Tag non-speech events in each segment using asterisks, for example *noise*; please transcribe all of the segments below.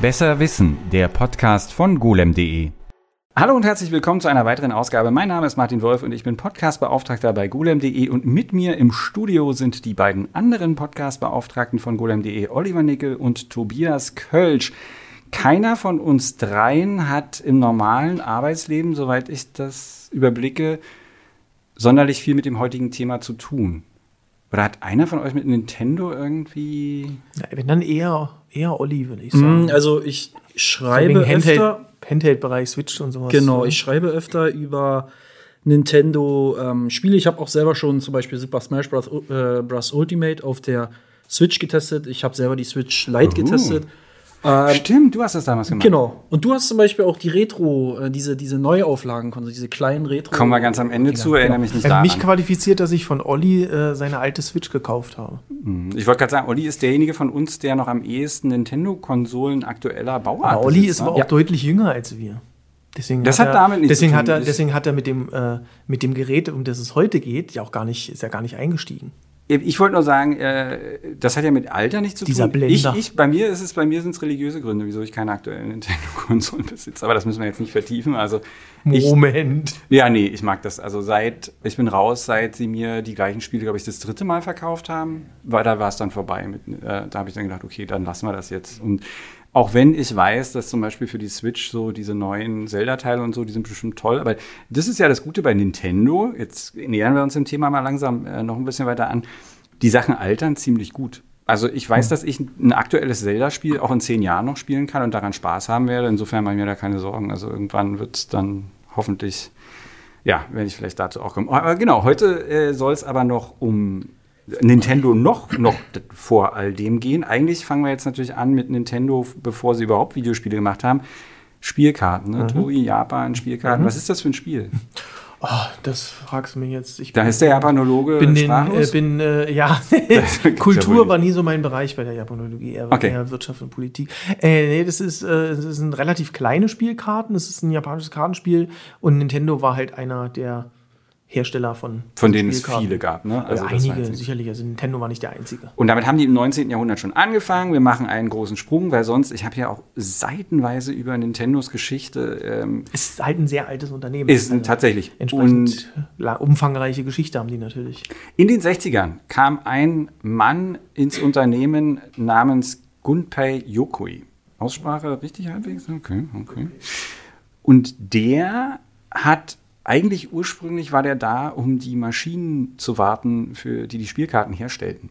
Besser Wissen, der Podcast von golem.de. Hallo und herzlich willkommen zu einer weiteren Ausgabe. Mein Name ist Martin Wolf und ich bin Podcastbeauftragter bei golem.de und mit mir im Studio sind die beiden anderen Podcastbeauftragten von golem.de, Oliver Nickel und Tobias Kölsch. Keiner von uns dreien hat im normalen Arbeitsleben, soweit ich das überblicke, sonderlich viel mit dem heutigen Thema zu tun. Oder hat einer von euch mit Nintendo irgendwie. Ja, wenn dann eher, eher Olli, würde ich sagen. Mm, also ich schreibe so Handheld, öfter. Handheld-Bereich Switch und sowas. Genau, ich schreibe öfter über Nintendo-Spiele. ich habe auch selber schon zum Beispiel Super Smash Bros. Äh, Bros. Ultimate auf der Switch getestet. Ich habe selber die Switch Lite Oh. getestet. Ähm, Stimmt, du hast das damals gemacht. Genau. Und du hast zum Beispiel auch die Retro, äh, diese, diese Neuauflagen, also diese kleinen Retro. Kommen wir ganz am Ende zu, erinnere mich nicht Hat daran. mich qualifiziert, dass ich von Olli äh, seine alte Switch gekauft habe. Ich wollte gerade sagen, Olli ist derjenige von uns, der noch am ehesten Nintendo-Konsolen aktueller Bauart Aber Olli besitzt, ist ne? aber auch deutlich jünger als wir. Deswegen Das hat er, damit nichts deswegen zu hat tun. er, Ist- deswegen hat er mit dem, äh, mit dem Gerät, um das es heute geht, ja auch gar nicht, ist ja gar nicht eingestiegen. Ich wollte nur sagen, äh, das hat ja mit Alter nichts zu Dieser tun. Blender. Ich, ich, bei mir ist es, bei mir sind es religiöse Gründe, wieso ich keine aktuellen Nintendo-Konsolen besitze. Aber das müssen wir jetzt nicht vertiefen. Also ich, Moment. ja, nee, ich mag das. Also seit, ich bin raus, seit sie mir die gleichen Spiele, glaube ich, das dritte Mal verkauft haben, weil da war es dann vorbei. Mit, äh, da habe ich dann gedacht, okay, dann lassen wir das jetzt. Und auch wenn ich weiß, dass zum Beispiel für die Switch so diese neuen Zelda-Teile und so, die sind bestimmt toll. Aber das ist ja das Gute bei Nintendo. Jetzt nähern wir uns dem Thema mal langsam äh, noch ein bisschen weiter an. Die Sachen altern ziemlich gut. Also ich weiß, dass ich ein aktuelles Zelda-Spiel auch in zehn Jahren noch spielen kann und daran Spaß haben werde. Insofern mache ich mir da keine Sorgen. Also irgendwann wird es dann hoffentlich, ja, werde ich vielleicht dazu auch kommen. Aber genau, heute äh, soll es aber noch um Nintendo noch, noch vor all dem gehen. Eigentlich fangen wir jetzt natürlich an mit Nintendo, bevor sie überhaupt Videospiele gemacht haben. Spielkarten, ne? Toei, Japan, Spielkarten. Was ist das für ein Spiel? *laughs* Oh, das fragst du mich jetzt. Ich Da ist der Japanologe bin, den, äh, bin äh, ja, *laughs* Kultur war nie so mein Bereich bei der Japanologie, eher, Okay. eher Wirtschaft und Politik. Äh, nee, das ist, äh, das sind relativ kleine Spielkarten, das ist ein japanisches Kartenspiel und Nintendo war halt einer der Hersteller von von denen es viele gab. Ne? Also das war einige, sicherlich, also Nintendo war nicht der einzige. Und damit haben die im 19. Jahrhundert schon angefangen. Wir machen einen großen Sprung, weil sonst, ich habe ja auch seitenweise über Nintendos Geschichte, ähm, Ist halt ein sehr altes Unternehmen. ist Also tatsächlich. Und Entsprechend la- umfangreiche Geschichte haben die natürlich. in den 60ern kam ein Mann ins Unternehmen namens Gunpei Yokoi. Aussprache richtig halbwegs? Okay, okay. Und der hat eigentlich ursprünglich war der da, um die Maschinen zu warten, für die die Spielkarten herstellten.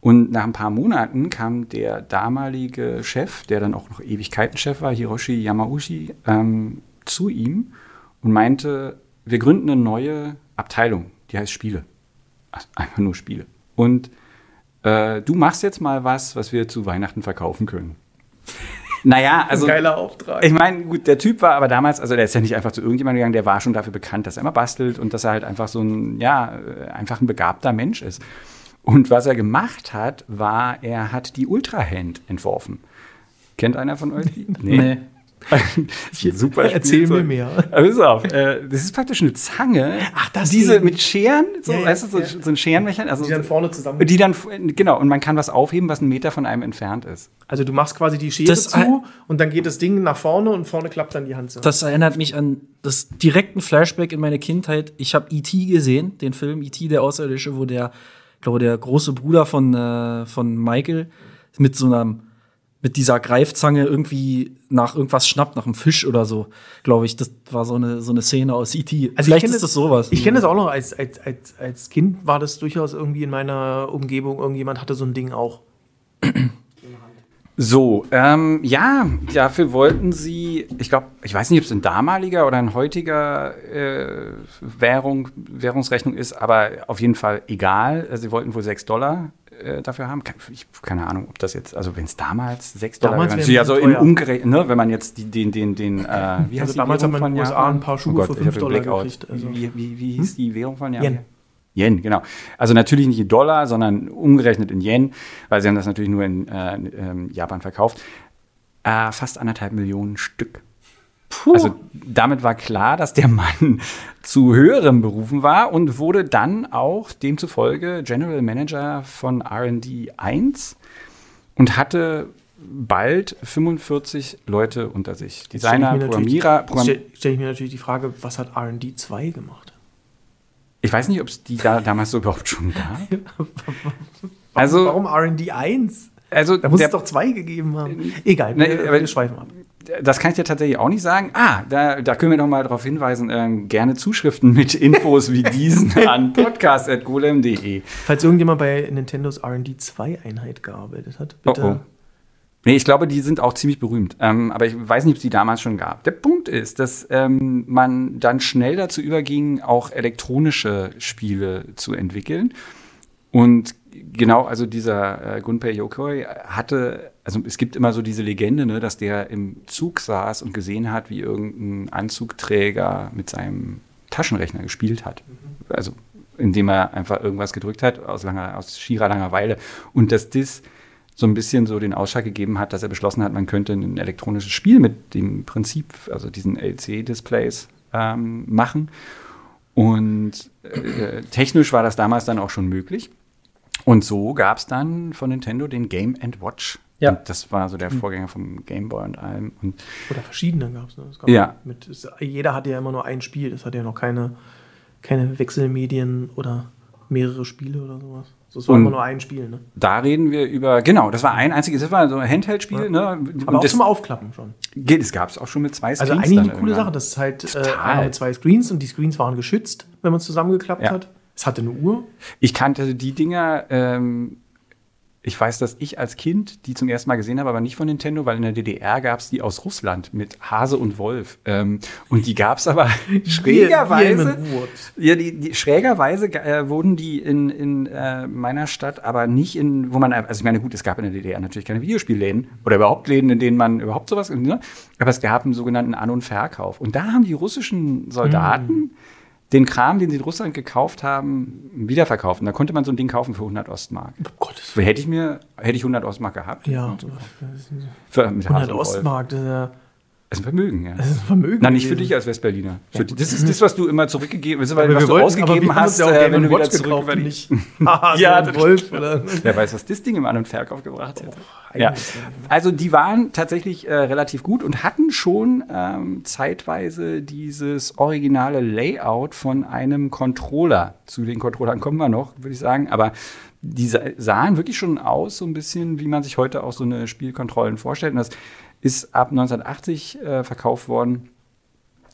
Und nach ein paar Monaten kam der damalige Chef, der dann auch noch Ewigkeitenchef war, Hiroshi Yamauchi, ähm, zu ihm und meinte, wir gründen eine neue Abteilung, die heißt Spiele. Also einfach nur Spiele. Und äh, du machst jetzt mal was, was wir zu Weihnachten verkaufen können. Naja, also. Geiler Auftrag. Ich meine, gut, der Typ war aber damals, also der ist ja nicht einfach zu irgendjemandem gegangen, der war schon dafür bekannt, dass er immer bastelt und dass er halt einfach so ein, ja, äh, einfach ein begabter Mensch ist. Und was er gemacht hat, war, er hat die Ultra-Hand entworfen. Kennt einer von euch die? Nee. *laughs* Super Erzähl mir mehr. Aber pass auf, äh, das ist praktisch eine Zange. Ach, das Diese Ding. mit Scheren, so, Ja, ja, weißt du, so, ja. so ein Scherenmechanismus. Also Die dann vorne zusammen. Die dann, genau, und man kann was aufheben, was einen Meter von einem entfernt ist. Also du machst quasi die Schere Das- zu und dann geht das Ding nach vorne und vorne klappt dann die Hand so. Das erinnert mich an das direkten Flashback in meine Kindheit. Ich habe E.T. gesehen, den Film E.T. der Außerirdische, wo der, ich glaube, der große Bruder von, äh, von Michael mit so einer, mit dieser Greifzange irgendwie nach irgendwas schnappt, nach einem Fisch oder so, glaube ich. Das war so eine, so eine Szene aus E.T. Also Vielleicht ist das sowas. Ich kenne das auch noch als, als, als, als Kind war das durchaus irgendwie in meiner Umgebung. Irgendjemand hatte so ein Ding auch. So, ähm, ja, dafür wollten sie, ich glaube, ich weiß nicht, ob es ein damaliger oder ein heutiger äh, Währung, Währungsrechnung ist, aber auf jeden Fall egal. Sie wollten wohl 6 Dollar äh, dafür haben. Ich, keine Ahnung, ob das jetzt, also wenn es damals 6 Dollar Damals wären, wären ja, die so in umgerechnet, ne, wenn man jetzt die, den, den, den, äh, wie heißt Also die damals Währung hat man in den USA ein paar Schuhe oh Gott, für ich hab 5 den Dollar gekriegt, also. Wie, wie, wie hieß die Währung von Japan? Yen. Yen, genau. Also natürlich nicht in Dollar, sondern umgerechnet in Yen, weil sie haben das natürlich nur in äh, ähm, Japan verkauft. Äh, fast anderthalb Millionen Stück. Also damit war klar, dass der Mann *laughs* zu höherem berufen war und wurde dann auch demzufolge General Manager von R&D 1 und hatte bald 45 Leute unter sich. Designer, Programmierer, Jetzt Programm stelle stell ich mir natürlich die Frage, was hat RD 2 gemacht? Ich weiß nicht, ob es die da damals so überhaupt schon gab. *laughs* Warum, Also- warum RD 1? Also, Da muss der, es doch zwei gegeben haben. Egal, Nee, wir, aber- wir schweifen ab. Das kann ich dir tatsächlich auch nicht sagen. Ah, da, da können wir noch mal darauf hinweisen. Ähm, gerne Zuschriften mit *laughs* Infos wie diesen an podcast.golem.de. Falls irgendjemand bei Nintendos RD 2 Einheit gearbeitet hat, bitte. Oh, oh. Nee, ich glaube, die sind auch ziemlich berühmt. Ähm, aber ich weiß nicht, ob es die damals schon gab. Der Punkt ist, dass ähm, man dann schnell dazu überging, auch elektronische Spiele zu entwickeln. Und genau, also dieser äh, Gunpei Yokoi hatte, also es gibt immer so diese Legende, ne, dass der im Zug saß und gesehen hat, wie irgendein Anzugträger mit seinem Taschenrechner gespielt hat. Also indem er einfach irgendwas gedrückt hat aus, langer, aus schierer Langeweile. Und dass das so ein bisschen so den Ausschlag gegeben hat, dass er beschlossen hat, man könnte ein elektronisches Spiel mit dem Prinzip, also diesen LC-Displays ähm, machen. Und äh, technisch war das damals dann auch schon möglich. Und so gab es dann von Nintendo den Game Watch. Ja. Und das war so der Vorgänger vom Game Boy und allem. Und Oder verschiedene gab es. Ne? Es gab Ja. Mit, es, jeder hatte ja immer nur ein Spiel. Das hatte ja noch keine, keine Wechselmedien oder mehrere Spiele oder sowas. So, es war Und- immer nur ein Spiel. Ne? da reden wir über, genau, das war ein einziges, das war so ein Handheld-Spiel. Ne? Aber Und auch das, zum Aufklappen schon. geht, das gab es auch schon mit zwei Also Screens eigentlich dann eine coole. Sache. Das ist halt äh, mit zwei Screens und die Screens waren geschützt, wenn man es zusammengeklappt Ja. hat. Es hatte eine Uhr. Ich kannte die Dinger, ähm, ich weiß, dass ich als Kind die zum ersten Mal gesehen habe, aber nicht von Nintendo, weil in der DDR gab es die aus Russland mit Hase und Wolf. Ähm, und die gab es aber *laughs* schrägerweise. Ja, die, die schrägerweise äh, wurden die in, in äh, meiner Stadt, aber nicht in, wo man, also ich meine, gut, es gab in der DDR natürlich keine Videospielläden oder überhaupt Läden, in denen man überhaupt sowas, ne? aber es gab einen sogenannten An- und Verkauf. Und da haben die russischen Soldaten den Kram, den sie in Russland gekauft haben, wiederverkauft. Und da konnte man so ein Ding kaufen für 100 Ostmark. Um Gottes Hätte ich mir, hätte ich 100 Ostmark gehabt. Ja, Für, mit 100 Hase und Wolf. Ostmark, das ist ja Das ist ein Vermögen, ja. das ist ein Vermögen. Na, nicht für dich als Westberliner. Die- Das ist das, was du immer zurückgegeben hast, weil was du wollten- ausgegeben hast, ja äh, wenn du wieder zurück die nicht *laughs* *laughs* Ja, das Wolf. Oder? Wer weiß, was das Ding im An- und Verkauf gebracht hätte. Oh, ja. ja. Also die waren tatsächlich äh, relativ gut und hatten schon ähm, zeitweise dieses originale Layout von einem Controller. Zu den Controllern kommen wir noch, würde ich sagen. Aber die sa- sahen wirklich schon aus, so ein bisschen, wie man sich heute auch so eine Spielkontrollen vorstellt. Und das ist ab 1980 äh, verkauft worden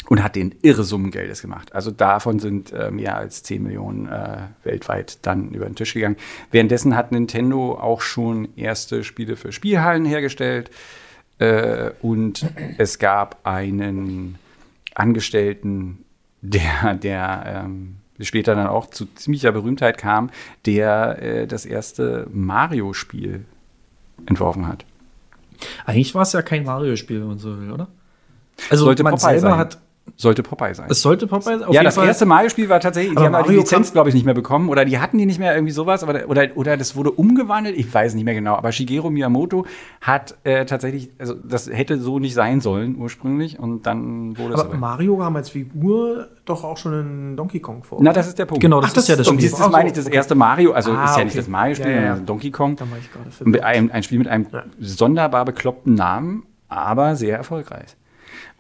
und hat den irre Summen Geldes gemacht. Also davon sind äh, mehr als 10 Millionen äh, weltweit dann über den Tisch gegangen. Währenddessen hat Nintendo auch schon erste Spiele für Spielhallen hergestellt äh, und es gab einen Angestellten, der, der ähm, später dann auch zu ziemlicher Berühmtheit kam, der äh, das erste Mario-Spiel entworfen hat. Eigentlich war es ja kein Mario-Spiel, wenn man so will, oder? Also Sollte man Popeye selber sein. hat. Sollte Popeye sein. Es sollte Popeye sein. Auf ja, das Fall. erste Mario-Spiel war tatsächlich, die Aber haben halt die Mario Lizenz, kam- glaube ich, nicht mehr bekommen. Oder die hatten die nicht mehr irgendwie sowas, oder, oder, oder das wurde umgewandelt, ich weiß nicht mehr genau. Aber Shigeru Miyamoto hat äh, tatsächlich, also das hätte so nicht sein sollen ursprünglich und dann wurde es Aber. Mario kam als Figur doch auch schon in Donkey Kong vor. Na, das ist der Punkt. Genau, das Ach, ist ja das und Spiel. Ach so, meine ich, das erste Mario, also Ah, ist ja okay. nicht das Mario-Spiel, Ja, ja, Donkey Kong. Da war ich gerade verwirrt. einem, ein Spiel mit einem Ja. sonderbar bekloppten Namen, aber sehr erfolgreich.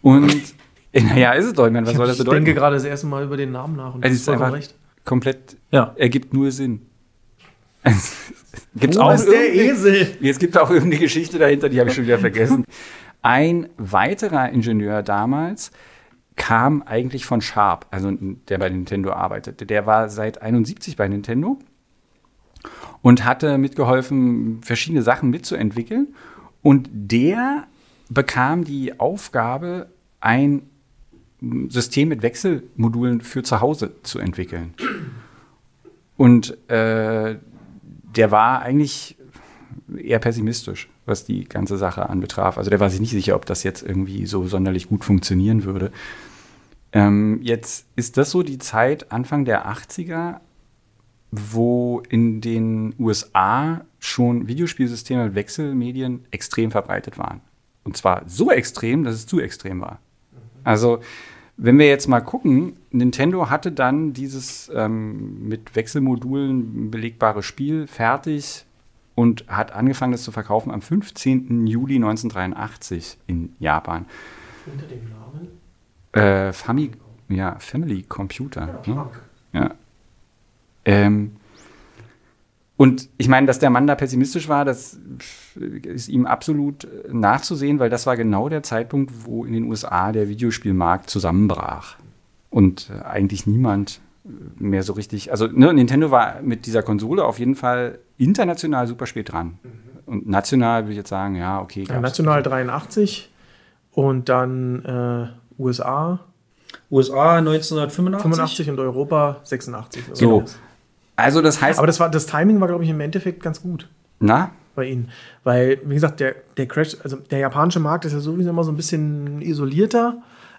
Und, *laughs* naja, ist es doch, ich meine, was soll das ich bedeuten? denke gerade das erste Mal über den Namen nach und Es du ist einfach recht. komplett, Ja. ergibt nur Sinn. *laughs* Gibt's Wo auch ist der Esel? Es gibt auch irgendeine Geschichte dahinter, die habe ich schon wieder vergessen. Ein weiterer Ingenieur damals kam eigentlich von Sharp, also der bei Nintendo arbeitete. Der war seit 71 bei Nintendo und hatte mitgeholfen, verschiedene Sachen mitzuentwickeln. Und der bekam die Aufgabe, ein System mit Wechselmodulen für zu Hause zu entwickeln. Und äh, der war eigentlich eher pessimistisch, was die ganze Sache anbetraf. Also der war sich nicht sicher, ob das jetzt irgendwie so sonderlich gut funktionieren würde. Ähm, jetzt ist das so die Zeit Anfang der 80er, wo in den USA schon Videospielsysteme mit Wechselmedien extrem verbreitet waren. Und zwar so extrem, dass es zu extrem war. Also, wenn wir jetzt mal gucken, Nintendo hatte dann dieses ähm, mit Wechselmodulen belegbare Spiel fertig und hat angefangen, das zu verkaufen am 15. Juli 1983 in Japan. Unter dem Namen? Äh, Fami ja, Family Computer. Ja, ne? ja. Ähm, und ich meine, dass der Mann da pessimistisch war, das ist ihm absolut nachzusehen, weil das war genau der Zeitpunkt, wo in den USA der Videospielmarkt zusammenbrach. Und äh, eigentlich niemand mehr so richtig. Also ne, Nintendo war mit dieser Konsole auf jeden Fall international super spät dran. Und national würde ich jetzt sagen, ja, okay. Ja, national 83 und dann äh, USA USA 1985. 85 und Europa 86. So. Also das heißt, Aber das, war, das Timing war, glaube ich, im Endeffekt ganz gut na, bei ihnen. Weil, wie gesagt, der, der Crash, also der japanische Markt ist ja sowieso immer so ein bisschen isolierter.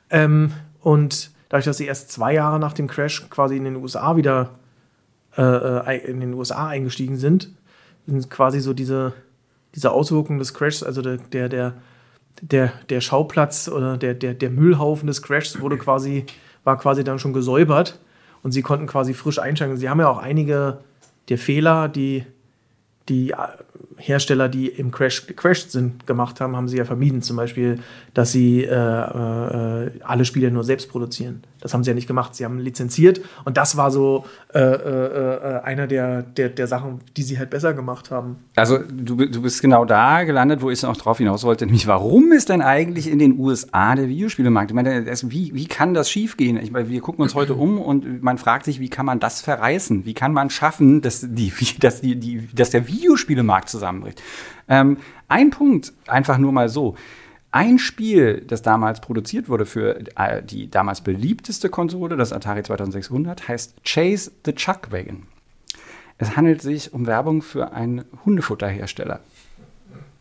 Ähm, und dadurch, dass sie erst zwei Jahre nach dem Crash quasi in den USA wieder äh, äh, in den USA eingestiegen sind, sind quasi so diese, diese Auswirkungen des Crashs, also der, der, der, der, der Schauplatz oder der, der, der Müllhaufen des Crashs wurde quasi, war quasi dann schon gesäubert und sie konnten quasi frisch einsteigen. Sie haben ja auch einige der Fehler, die die äh, Hersteller, die im Crash gecrashed sind, gemacht haben, haben sie ja vermieden. Zum Beispiel, dass sie äh, äh, alle Spiele nur selbst produzieren. Das haben sie ja nicht gemacht. Sie haben lizenziert und das war so äh, äh, äh, einer der, der, der Sachen, die sie halt besser gemacht haben. also du, du bist genau da gelandet, wo ich noch drauf hinaus wollte, nämlich warum ist denn eigentlich in den USA der Videospielemarkt? Ich meine, das, wie, wie kann das schiefgehen? Ich meine, wir gucken uns heute um und man fragt sich, wie kann man das verreißen? Wie kann man schaffen, dass, die, *laughs* dass, die, die, dass der Videospielemarkt zusammenbricht? Ähm, ein Punkt, einfach nur mal so. Ein Spiel, das damals produziert wurde für äh, die damals beliebteste Konsole, das Atari 2600, heißt Chase the Chuckwagon. Es handelt sich um Werbung für einen Hundefutterhersteller.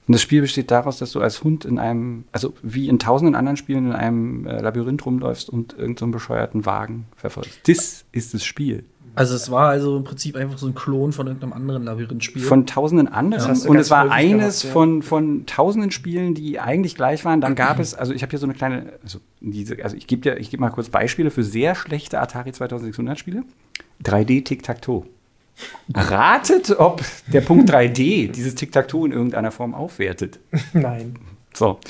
Und das Spiel besteht daraus, dass du als Hund in einem, also wie in tausenden anderen Spielen in einem äh, Labyrinth rumläufst und irgendeinen so bescheuerten Wagen verfolgst. Das ist das Spiel. Also es war also im Prinzip einfach so ein Klon von irgendeinem anderen Labyrinthspiel. Von tausenden anderen. Du und es war eines gehabt, ja. von, von tausenden Spielen, die eigentlich gleich waren. Dann gab *clears throat* es, also ich habe hier so eine kleine, also, diese, also ich gebe dir, ich gebe mal kurz Beispiele für sehr schlechte Atari 2600 Spiele. 3D Tic-Tac-Toe. Ratet, ob der Punkt 3D *laughs* dieses Tic-Tac-Toe in irgendeiner Form aufwertet. Nein. So.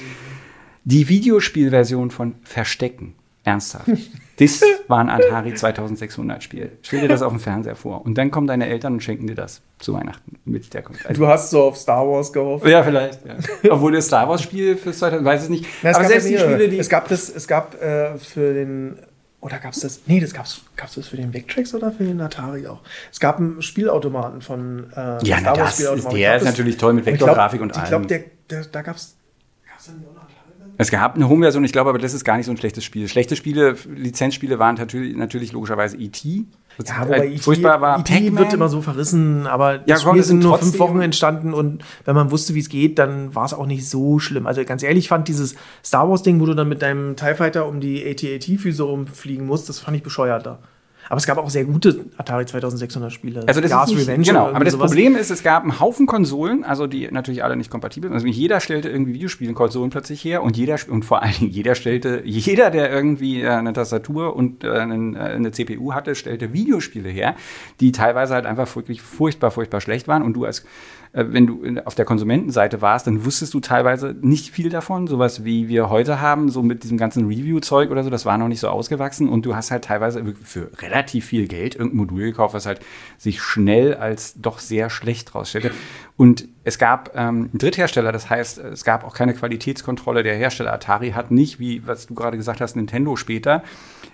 Die Videospielversion von Verstecken. Ernsthaft. *laughs* Das war ein Atari 2600 Spiel. Stell dir das auf dem Fernseher vor. Und dann kommen deine Eltern und schenken dir das zu Weihnachten mit der Konsole. Du hast so auf Star Wars gehofft. ja, vielleicht. Ja. Obwohl das Star Wars Spiel fürs 2000, weiß es nicht. Na, es Aber gab selbst ja die. Spiele, die. Es gab das, es gab äh, für den. Oder gab es das? Nee, das gab's, gab's das für den Vectrex oder für den Atari auch? Es gab einen Spielautomaten von äh, Ja, das ist- Spielautomaten. der Ich glaub, ist das- natürlich toll mit ich Vektorgrafik und Ich glaube, allem. der, der, da gab es. Gab's da nicht auch noch Atari? Es gab eine Home-Version, ich glaube, aber das ist gar nicht so ein schlechtes Spiel. Schlechte Spiele, Lizenzspiele waren natürlich, natürlich logischerweise E.T. Das Ja, wobei äh, E.T. furchtbar war. E.T. Pac-Man. wird immer so verrissen, aber Ja, das Spiel sind nur fünf Wochen entstanden und wenn man wusste, wie es geht, dann war es auch nicht so schlimm. Also ganz ehrlich, ich fand dieses Star Wars-Ding, wo du dann mit deinem TIE Fighter um die AT-AT-Füße rumfliegen musst, das fand ich bescheuerter. Aber es gab auch sehr gute Atari 2600 Spiele. Also das Yars ist nicht, Revenge genau, aber das sowas. Problem ist, es gab einen Haufen Konsolen, also die natürlich alle nicht kompatibel sind. Also jeder stellte irgendwie Videospielen-Konsolen plötzlich her und jeder und vor allen Dingen jeder stellte, *laughs* jeder, der irgendwie äh, eine Tastatur und äh, äh, eine CPU hatte, stellte Videospiele her, die teilweise halt einfach wirklich furchtbar, furchtbar schlecht waren. Und du als wenn du in- auf der Konsumentenseite warst, dann wusstest du teilweise nicht viel davon. Sowas wie wir heute haben, so mit diesem ganzen Review-Zeug oder so, das war noch nicht so ausgewachsen. Und du hast halt teilweise für relativ viel Geld irgendein Modul gekauft, was halt sich schnell als doch sehr schlecht rausstellte. Und es gab ähm, einen Dritthersteller, das heißt, es gab auch keine Qualitätskontrolle. Der Hersteller Atari hat nicht, wie was du gerade gesagt hast, Nintendo später,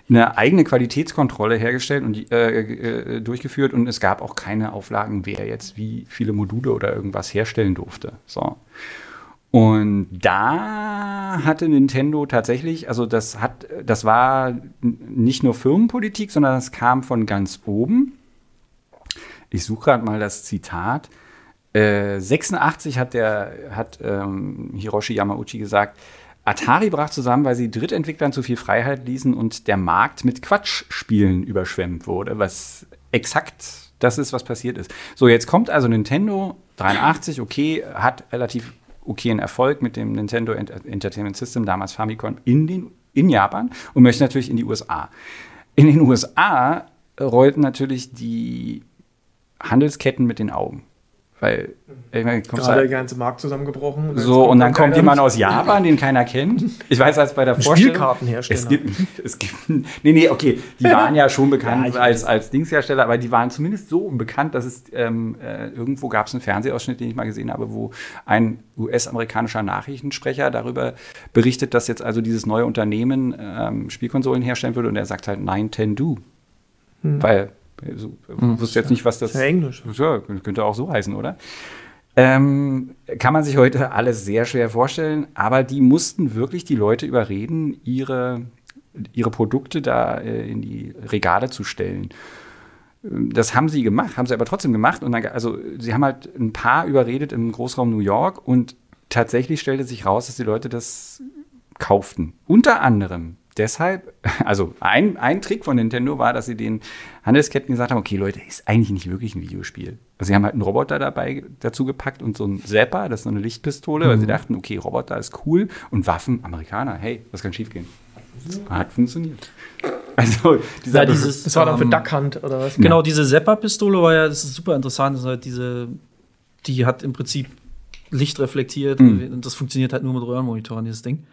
eine eigene Qualitätskontrolle hergestellt und die, äh, äh, durchgeführt und es gab auch keine Auflagen, wer jetzt wie viele Module oder irgendwas herstellen durfte. So. Und da hatte Nintendo tatsächlich, also das hat, das war nicht nur Firmenpolitik, sondern das kam von ganz oben. Ich suche gerade mal das Zitat. Äh, 86 hat der hat ähm, Hiroshi Yamauchi gesagt, Atari brach zusammen, weil sie Drittentwicklern zu viel Freiheit ließen und der Markt mit Quatschspielen überschwemmt wurde, was exakt das ist, was passiert ist. So, jetzt kommt also Nintendo 83, okay, hat relativ okayen Erfolg mit dem Nintendo Ent Entertainment System, damals Famicom, in, den, in Japan und möchte natürlich in die USA. In den USA rollten natürlich die Handelsketten mit den Augen. Weil, ich meine, kommst Gerade der halt, ganze Markt zusammengebrochen. jetzt so, und dann kommt jemand aus Japan, den keiner kennt. Ich weiß, als bei der Vorstellung. Spielkartenhersteller. Es gibt, es gibt, nee, nee, okay, die waren ja schon bekannt *laughs* Ja, als, als Dingshersteller, aber die waren zumindest so unbekannt, dass es ähm, äh, irgendwo gab es einen Fernsehausschnitt, den ich mal gesehen habe, wo ein US-amerikanischer Nachrichtensprecher darüber berichtet, dass jetzt also dieses neue Unternehmen ähm, Spielkonsolen herstellen würde und er sagt halt Nein, Ten Do. Weil, also, wusste jetzt nicht, was das. Ja, Englisch. ja, könnte auch so heißen, oder? Ähm, kann man sich heute alles sehr schwer vorstellen, aber die mussten wirklich die Leute überreden, ihre, ihre Produkte da äh, in die Regale zu stellen. Das haben sie gemacht, haben sie aber trotzdem gemacht. Und dann, also sie haben halt ein paar überredet im Großraum New York und tatsächlich stellte sich raus, dass die Leute das kauften. Unter anderem deshalb, *laughs* also ein, ein Trick von Nintendo war, dass sie den Handelsketten gesagt haben, okay Leute, ist eigentlich nicht wirklich ein Videospiel. Also sie haben halt einen Roboter dabei dazu gepackt und so einen Zapper, das ist so eine Lichtpistole, weil sie dachten, okay, Roboter ist cool und Waffen, Amerikaner, hey, was kann schiefgehen? Hat funktioniert. Also dieser Ja, dieses, Das war dann für ähm, Duck Hunt oder was? Genau, diese Seppa-Pistole war ja, das ist super interessant, das ist halt diese, die hat im Prinzip Licht reflektiert Mhm. und das funktioniert halt nur mit Röhrenmonitoren, dieses Ding.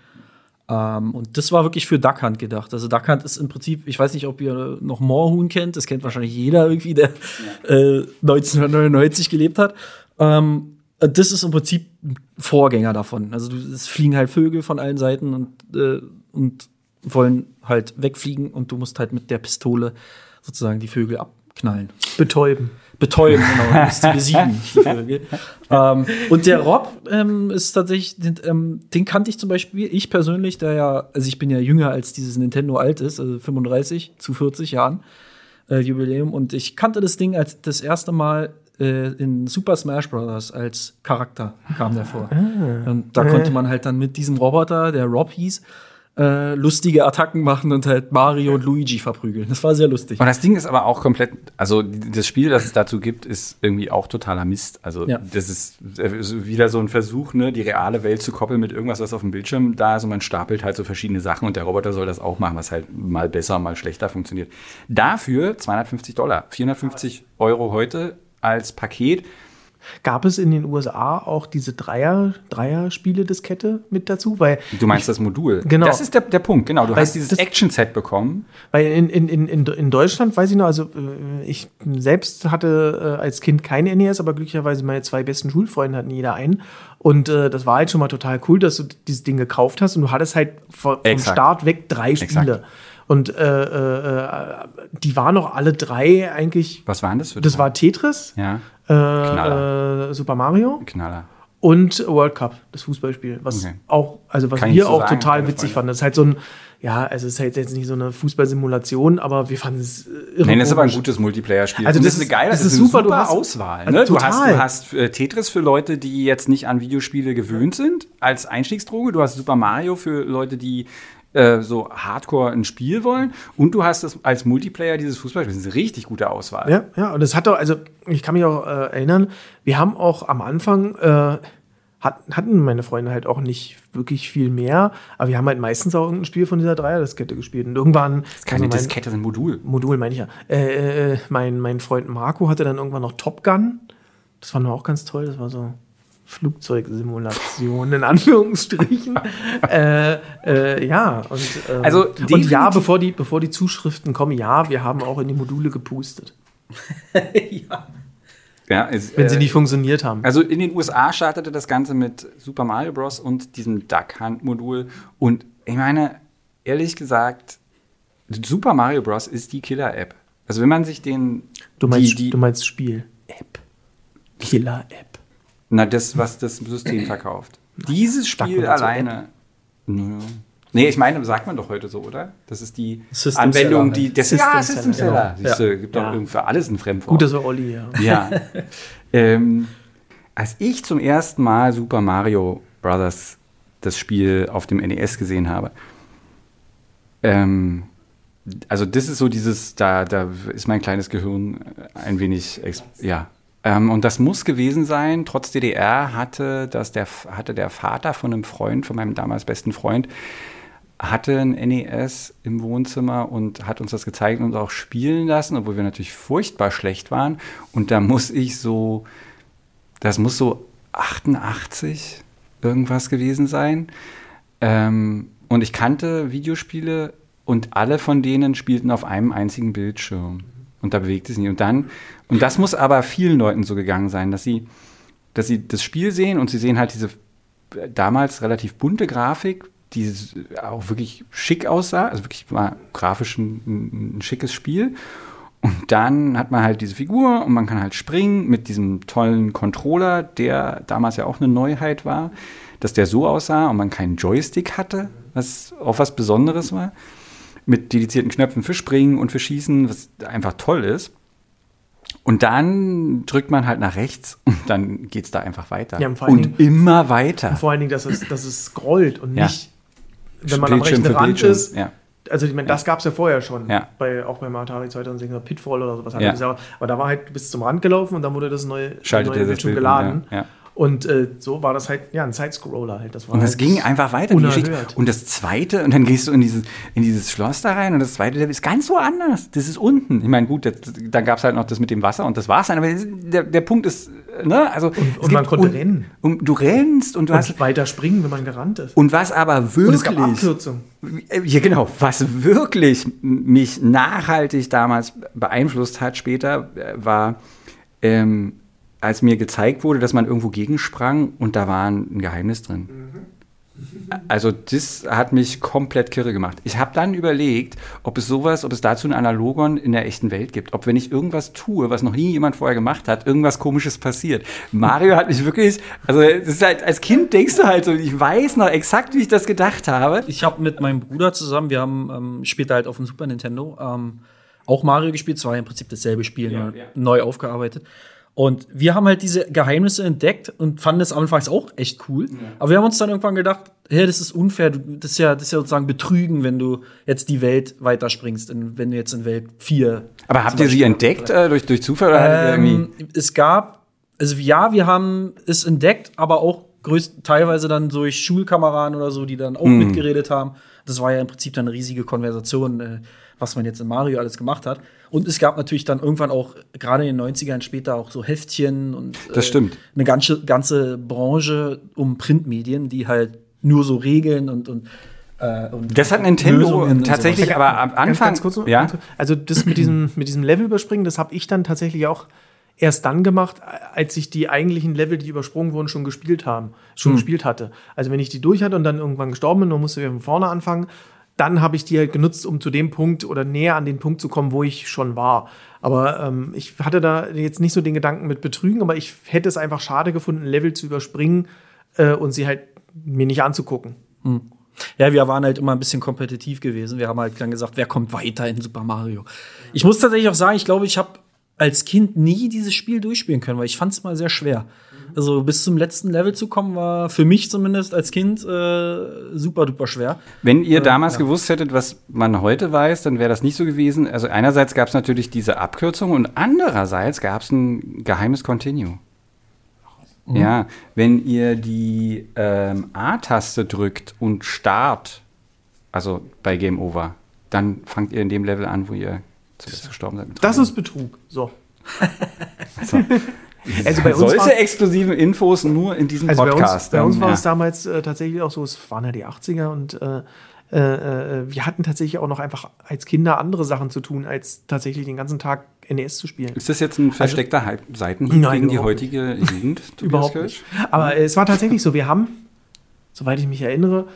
Ähm, und das war wirklich für Duck Hunt gedacht. Also Duck Hunt ist im Prinzip, ich weiß nicht, ob ihr noch Moorhuhn kennt, das kennt wahrscheinlich jeder irgendwie, der äh, 1999 gelebt hat. Ähm, das ist im Prinzip ein Vorgänger davon. Also es fliegen halt Vögel von allen Seiten und, äh, und wollen halt wegfliegen und du musst halt mit der Pistole sozusagen die Vögel abknallen. Betäuben. Betäuben, genau, *laughs* musst die besiegen, die ähm, und der Rob ähm, ist tatsächlich, den, ähm, den kannte ich zum Beispiel, ich persönlich, der ja, also ich bin ja jünger als dieses Nintendo alt ist, also 35 zu 40 Jahren äh, Jubiläum und ich kannte das Ding als das erste Mal äh, in Super Smash Bros. als Charakter kam der vor. Und da konnte man halt dann mit diesem Roboter, der Rob hieß, äh, lustige Attacken machen und halt Mario und Luigi verprügeln. Das war sehr lustig. Und das Ding ist aber auch komplett, also das Spiel, das es dazu gibt, ist irgendwie auch totaler Mist. Also Ja. das ist äh, wieder so ein Versuch, ne, die reale Welt zu koppeln mit irgendwas, was auf dem Bildschirm da ist und man stapelt halt so verschiedene Sachen und der Roboter soll das auch machen, was halt mal besser, mal schlechter funktioniert. Dafür 250 Dollar, 450 Euro heute als Paket. Gab es in den USA auch diese Dreier, Dreier-Spiele-Diskette mit dazu? Weil, Du meinst das Modul. Genau. Das ist der, der Punkt, genau. Du Weil hast dieses Action-Set bekommen. weil in, in, in, in Deutschland, weiß ich noch, also äh, ich selbst hatte äh, als Kind kein NES, aber glücklicherweise meine zwei besten Schulfreunde hatten jeder einen. Und äh, das war halt schon mal total cool, dass du dieses Ding gekauft hast und du hattest halt vom, vom Exakt. Start weg drei Spiele. Exakt. Und äh, äh, äh, die waren noch alle drei eigentlich. Was waren das für Das war Tetris, Ja, äh, äh, Super Mario Knaller. und World Cup, das Fußballspiel, was Okay. auch, also was Kann wir so auch sagen, total witzig fanden. Das ist halt so ein, ja, also es ist halt jetzt nicht so eine Fußballsimulation, aber wir fanden es äh, irre. Nein, das ist aber ein gutes Multiplayer-Spiel. Also das eine ist- geile, das das ist eine super, du hast- Auswahl. Also Ne? Du hast, du hast äh, Tetris für Leute, die jetzt nicht an Videospiele gewöhnt sind, als Einstiegsdroge. Du hast Super Mario für Leute, die äh, so hardcore ein Spiel wollen. Und du hast das als Multiplayer dieses Fußballspiel. Das ist eine richtig gute Auswahl. Ja, ja, und es hat doch, also ich kann mich auch äh, erinnern, wir haben auch am Anfang, äh, hat, hatten meine Freunde halt auch nicht wirklich viel mehr, aber wir haben halt meistens auch irgendein Spiel von dieser Dreier-Diskette gespielt. Und irgendwann. Das ist keine also mein- Diskette, das ist ein Modul. Modul meine ich ja. Äh, äh, mein, mein Freund Marco hatte dann irgendwann noch Top Gun. Das fanden wir auch ganz toll. Das war so Flugzeugsimulation in Anführungsstrichen. *laughs* äh, äh, ja, und, ähm, Also und ja, bevor die, bevor die Zuschriften kommen, ja, wir haben auch in die Module gepustet, *laughs* ja. Ja, ist, wenn sie äh, nicht funktioniert haben. Also in den USA startete das Ganze mit Super Mario Bros. und diesem Duck Hunt Modul. Und ich meine, ehrlich gesagt, Super Mario Bros. ist die Killer-App. Also wenn man sich den. Du meinst, die, die, du meinst Spiel. App. Killer-App. Na, das, was das System *clears throat* verkauft. Dieses Spiel alleine. Nö. Nee, ich meine, sagt man doch heute so, oder? Das ist die System Anwendung, Seller die. Das, System ja, Seller, System Seller. genau. Siehst du, Ja. gibt doch Ja. irgendwie für alles ein Fremdwort. Gut, das war Olli, ja. Ja. *laughs* ähm, als ich zum ersten Mal Super Mario Brothers das Spiel auf dem NES gesehen habe, ähm, also das ist so dieses, da, da ist mein kleines Gehirn ein wenig, ex- ja. Ähm, und das muss gewesen sein, trotz DDR hatte, das der, hatte der Vater von einem Freund, von meinem damals besten Freund, hatte ein NES im Wohnzimmer und hat uns das gezeigt und auch spielen lassen, obwohl wir natürlich furchtbar schlecht waren. Und da muss ich so, das muss so 88 irgendwas gewesen sein. Ähm, und ich kannte Videospiele und alle von denen spielten auf einem einzigen Bildschirm. Und da bewegte es nicht. Und dann, und das muss aber vielen Leuten so gegangen sein, dass sie, dass sie das Spiel sehen und sie sehen halt diese damals relativ bunte Grafik, die auch wirklich schick aussah, also wirklich war grafisch ein, ein schickes Spiel. Und dann hat man halt diese Figur und man kann halt springen mit diesem tollen Controller, der damals ja auch eine Neuheit war, dass der so aussah und man keinen Joystick hatte, was auch was Besonderes war. Mit dedizierten Knöpfen für Springen und für Schießen, was einfach toll ist. Und dann drückt man halt nach rechts *laughs* und dann geht es da einfach weiter. Ja, und und immer weiter. Und vor allen Dingen, dass es, dass es scrollt und Ja. nicht, wenn man am Bildschirm rechten für Rand Bildschirm, ist. ja. Also ich meine, das gab es ja vorher schon. Bei, auch beim Atari 2006 oder Pitfall oder sowas. gesagt. Aber da war halt bis zum Rand gelaufen und dann wurde das neue, Schaltet neue Bildschirm Bild geladen. Und äh, so war das halt, ja, ein Sidescroller halt. Das war Und das halt ging einfach weiter. Und das zweite, und dann gehst du in dieses, in dieses Schloss da rein und das zweite Level ist ganz woanders. Das ist unten. Ich meine, gut, das, da gab es halt noch das mit dem Wasser und das war's dann. Aber der, der Punkt ist, ne, also. es und man konnte un- rennen. Und du rennst und du hast. und weiter springen, wenn man gerannt ist. Und was aber Und wirklich. es gab Abkürzungen. Ja, genau. Was wirklich mich nachhaltig damals beeinflusst hat später, äh, war, ähm, als mir gezeigt wurde, dass man irgendwo gegensprang und da war ein Geheimnis drin. Also das hat mich komplett kirre gemacht. Ich habe dann überlegt, ob es sowas, ob es dazu ein Analogon in der echten Welt gibt. Ob wenn ich irgendwas tue, was noch nie jemand vorher gemacht hat, irgendwas komisches passiert. Mario hat mich wirklich, also halt, als Kind denkst du halt so, ich weiß noch exakt, wie ich das gedacht habe. Ich habe mit meinem Bruder zusammen, wir haben ähm, später halt auf dem Super Nintendo ähm, auch Mario gespielt. Es war ja im Prinzip dasselbe Spiel, Ja, ja. neu aufgearbeitet. Und wir haben halt diese Geheimnisse entdeckt und fanden es anfangs auch echt cool. Aber wir haben uns dann irgendwann gedacht, hey, das ist unfair, du, das, ist ja, das ist ja sozusagen Betrügen, wenn du jetzt die Welt weiterspringst, in, wenn du jetzt in Welt 4. Aber habt ihr sie entdeckt äh, durch, durch Zufall oder Ähm, irgendwie? es gab, also ja, wir haben es entdeckt, aber auch größt, teilweise dann durch Schulkameraden oder so, die dann auch mitgeredet haben. Das war ja im Prinzip dann eine riesige Konversation, äh, was man jetzt in Mario alles gemacht hat. Und es gab natürlich dann irgendwann auch, gerade in den 90ern später, auch so Heftchen und äh, Das stimmt. eine ganze, ganze Branche um Printmedien, die halt nur so Regeln und, und, äh, und Das hat Nintendo tatsächlich, sowas. aber am Anfang. ganz kurz ja, ganz kurz. Also das mit diesem, mit diesem Level überspringen, das habe ich dann tatsächlich auch erst dann gemacht, als ich die eigentlichen Level, die übersprungen wurden, schon gespielt haben, schon Hm. gespielt hatte. Also wenn ich die durch hatte und dann irgendwann gestorben bin und musste wieder von vorne anfangen, dann habe ich die halt genutzt, um zu dem Punkt oder näher an den Punkt zu kommen, wo ich schon war. Aber ähm, ich hatte da jetzt nicht so den Gedanken mit Betrügen, aber ich hätte es einfach schade gefunden, Level zu überspringen äh, und sie halt mir nicht anzugucken. Ja, wir waren halt immer ein bisschen kompetitiv gewesen. Wir haben halt dann gesagt, wer kommt weiter in Super Mario. Ich muss tatsächlich auch sagen, ich glaube, ich habe als Kind nie dieses Spiel durchspielen können, weil ich fand es mal sehr schwer. Also bis zum letzten Level zu kommen, war für mich zumindest als Kind äh, super duper schwer. Wenn ihr damals gewusst hättet, was man heute weiß, dann wäre das nicht so gewesen. Also einerseits gab es natürlich diese Abkürzung und andererseits gab es ein geheimes Continue. Ja, wenn ihr die ähm, A-Taste drückt und Start, also bei Game Over, dann fangt ihr in dem Level an, wo ihr zuletzt gestorben seid. Das ist Betrug. So. so. *laughs* *laughs* Also bei uns Solche war- exklusiven Infos nur in diesem Also bei uns, Podcast. bei uns war Ja. es damals äh, tatsächlich auch so, es waren ja die 80er und äh, äh, äh, wir hatten tatsächlich auch noch einfach als Kinder andere Sachen zu tun, als tatsächlich den ganzen Tag NES zu spielen. Ist das jetzt ein versteckter Hype Seitenhieb Nein, gegen die heutige Jugend? *laughs* Tobias Überhaupt Kirsch? nicht. Aber äh, es war tatsächlich so, wir haben, soweit ich mich erinnere,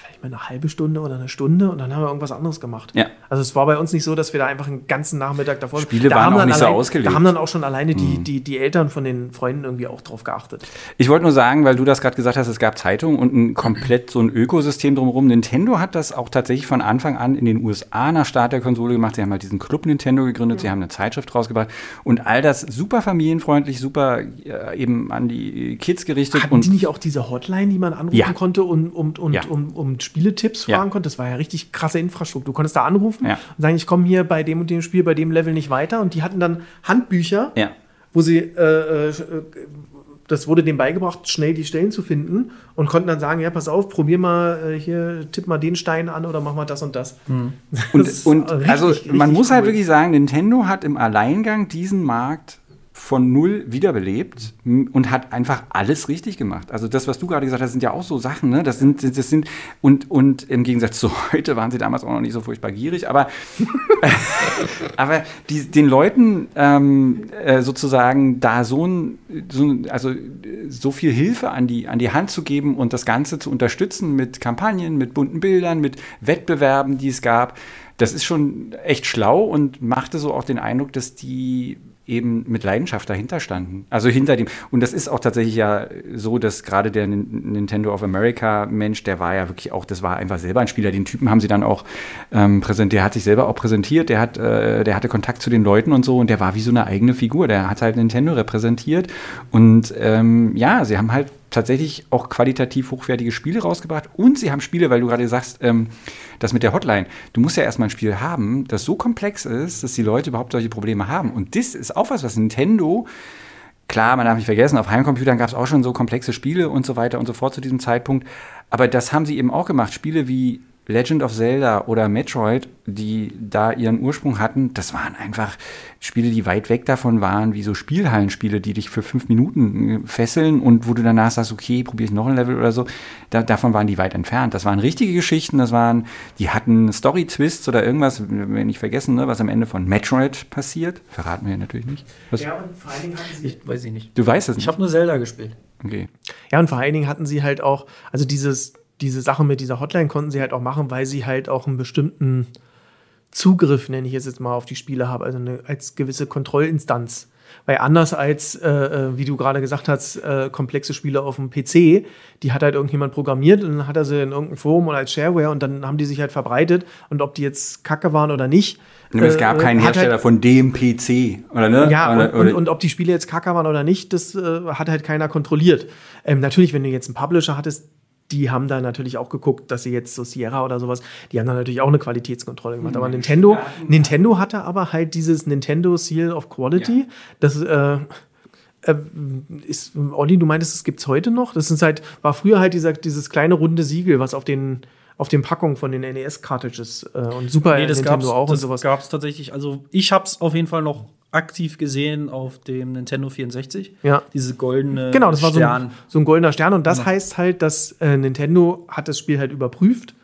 vielleicht mal eine halbe Stunde oder eine Stunde und dann haben wir irgendwas anderes gemacht. Ja. Also es war bei uns nicht so, dass wir da einfach einen ganzen Nachmittag davor Spiele da waren haben auch dann nicht so allein, ausgelegt. Mhm. Da haben dann auch schon alleine die, die, die Eltern von den Freunden irgendwie auch drauf geachtet. Ich wollte nur sagen, weil du das gerade gesagt hast, es gab Zeitungen und ein komplett so ein Ökosystem drumherum. Nintendo hat das auch tatsächlich von Anfang an in den USA nach Start der Konsole gemacht. Sie haben halt diesen Club Nintendo gegründet, sie haben eine Zeitschrift rausgebracht und all das super familienfreundlich, super äh, eben an die Kids gerichtet. Hatten und die nicht auch diese Hotline, die man anrufen Ja. konnte und, und, und, Ja. um, um Spieletipps Ja. fragen konnte? Das war ja richtig krasse Infrastruktur. Du konntest da anrufen Ja. und sagen, ich komme hier bei dem und dem Spiel, bei dem Level nicht weiter. Und die hatten dann Handbücher, ja. wo sie, äh, äh, das wurde denen beigebracht, schnell die Stellen zu finden und konnten dann sagen, ja, pass auf, probier mal äh, hier, tipp mal den Stein an oder mach mal das und das. *laughs* Das Und, und richtig, *laughs* also richtig man muss halt cool. wirklich sagen, Nintendo hat im Alleingang diesen Markt von null wiederbelebt und hat einfach alles richtig gemacht. Also das, was du gerade gesagt hast, sind ja auch so Sachen, ne? Das sind, das sind, und, und im Gegensatz *laughs* zu heute waren sie damals auch noch nicht so furchtbar gierig, aber, *laughs* aber die, den Leuten ähm, äh, sozusagen da so ein, so, also so viel Hilfe an die, an die Hand zu geben und das Ganze zu unterstützen mit Kampagnen, mit bunten Bildern, mit Wettbewerben, die es gab, das ist schon echt schlau und machte so auch den Eindruck, dass die eben mit Leidenschaft dahinter standen. Also hinter dem. Und das ist auch tatsächlich ja so, dass gerade der Nin- Nintendo of America Mensch, der war ja wirklich auch, das war einfach selber ein Spieler. Den Typen haben sie dann auch ähm, präsentiert. Der hat sich selber auch präsentiert. Der hat, äh, der hatte Kontakt zu den Leuten und so. Und der war wie so eine eigene Figur. Der hat halt Nintendo repräsentiert. Und ähm, ja, sie haben halt tatsächlich auch qualitativ hochwertige Spiele rausgebracht und sie haben Spiele, weil du gerade sagst, ähm, das mit der Hotline, du musst ja erstmal ein Spiel haben, das so komplex ist, dass die Leute überhaupt solche Probleme haben. Und das ist auch was, was Nintendo, klar, man darf nicht vergessen, auf Heimcomputern gab es auch schon so komplexe Spiele und so weiter und so fort zu diesem Zeitpunkt. Aber das haben sie eben auch gemacht. Spiele wie Legend of Zelda oder Metroid, die da ihren Ursprung hatten, das waren einfach Spiele, die weit weg davon waren, wie so Spielhallenspiele, die dich für fünf Minuten äh, fesseln und wo du danach sagst, okay, probiere ich noch ein Level oder so. Da, davon waren die weit entfernt. Das waren richtige Geschichten, das waren, die hatten Story-Twists oder irgendwas, wenn nicht vergessen, ne, was am Ende von Metroid passiert. Verraten wir natürlich nicht. Was, Ja, und vor allen Dingen hatten sie, Ich weiß ich nicht. Du weißt es Ich nicht. habe nur Zelda gespielt. okay. ja, und vor allen Dingen hatten sie halt auch, also dieses, diese Sache mit dieser Hotline konnten sie halt auch machen, weil sie halt auch einen bestimmten Zugriff, nenne ich es jetzt mal, auf die Spiele haben, also eine, als gewisse Kontrollinstanz. Weil anders als, äh, äh, wie du gerade gesagt hast, äh, komplexe Spiele auf dem PC, die hat halt irgendjemand programmiert und dann hat er sie in irgendeinem Forum oder als Shareware und dann haben die sich halt verbreitet und ob die jetzt kacke waren oder nicht. es gab äh, keinen hat Hersteller Halt, von dem PC, oder ne? ja, oder, und, und, und ob die Spiele jetzt kacke waren oder nicht, das äh, hat halt keiner kontrolliert. Ähm, natürlich, wenn du jetzt einen Publisher hattest, die haben da natürlich auch geguckt, dass sie jetzt so Sierra oder sowas, die haben da natürlich auch eine Qualitätskontrolle gemacht. Aber Nintendo, Nintendo hatte aber halt dieses Nintendo Seal of Quality. Das äh, äh, ist, Olli, du meintest, es gibt's heute noch? Das ist halt, war früher halt dieser, dieses kleine runde Siegel, was auf den auf den Packungen von den NES-Cartridges äh, und Super Nee, das Nintendo auch und das sowas. gab's tatsächlich. Also ich habe es auf jeden Fall noch aktiv gesehen auf dem Nintendo 64. Ja. Diese goldene Genau, das war so Stern. ein, so ein goldener Stern. Und das heißt halt, dass äh, Nintendo hat das Spiel halt überprüft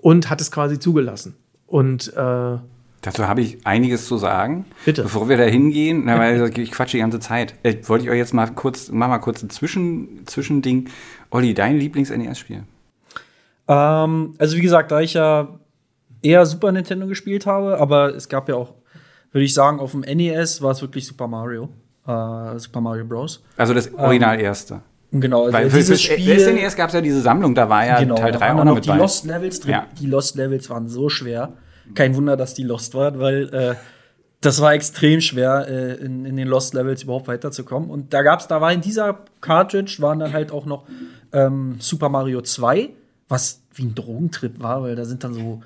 und hat es quasi zugelassen. Und äh, Dazu habe ich einiges zu sagen. Bitte. Bevor wir da hingehen, na, weil ich *laughs* quatsche die ganze Zeit. Äh, wollte ich euch jetzt mal kurz, mach mal kurz ein Zwischen, Zwischending. Olli, dein Lieblings-NES-Spiel? Ähm, also wie gesagt, da ich ja eher Super Nintendo gespielt habe, aber es gab ja auch, würde ich sagen, auf dem NES war es wirklich Super Mario. Äh, Super Mario Bros. Also das Original erste. Und Genau, also Weil für, dieses für Spiel. das NES gab es ja diese Sammlung, da war ja genau, Teil da 3 waren auch noch die bei. Lost Levels drin. Ja. Die Lost Levels waren so schwer. Kein Wunder, dass die Lost waren, weil äh, das war extrem schwer, äh, in, in den Lost Levels überhaupt weiterzukommen. Und da gab's, da war in dieser Cartridge waren dann halt auch noch ähm, Super Mario 2, was wie ein Drogentrip war, weil da sind dann so,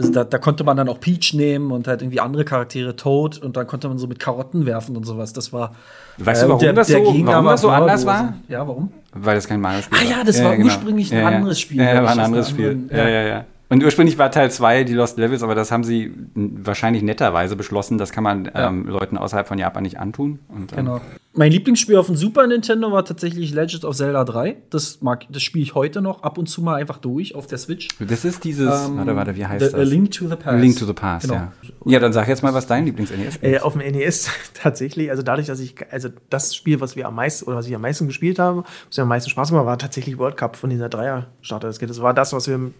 also da, da konnte man dann auch Peach nehmen und halt irgendwie andere Charaktere Toad und dann konnte man so mit Karotten werfen und sowas. Das war. Weißt du, äh, warum und das so- Gegner warum war das so anders war? Ja, warum? Weil das kein Mario-Spiel Ah war. ja, das war ursprünglich ein anderes Spiel, Ja, war ein anderes Spiel. Ja, ja, ja. Und ursprünglich war Teil 2 die Lost Levels, aber das haben sie wahrscheinlich netterweise beschlossen. Das kann man ähm, Leuten außerhalb von Japan nicht antun. Und, ähm, Genau. Mein Lieblingsspiel auf dem Super Nintendo war tatsächlich Legend of Zelda 3. Das, mag- das spiele ich heute noch ab und zu mal einfach durch auf der Switch. Das ist dieses, Ähm, warte, warte, wie heißt The- das? A Link to the Past. Link to the Past, Genau. ja. Ja, dann sag jetzt mal, was dein Lieblings-NES-Spiel Äh, ist. auf dem NES *laughs* tatsächlich, also dadurch, dass ich, also das Spiel, was wir am meisten oder was ich am meisten gespielt habe, was mir am meisten Spaß gemacht, war tatsächlich World Cup von dieser Dreier-Starter. Das war das, was wir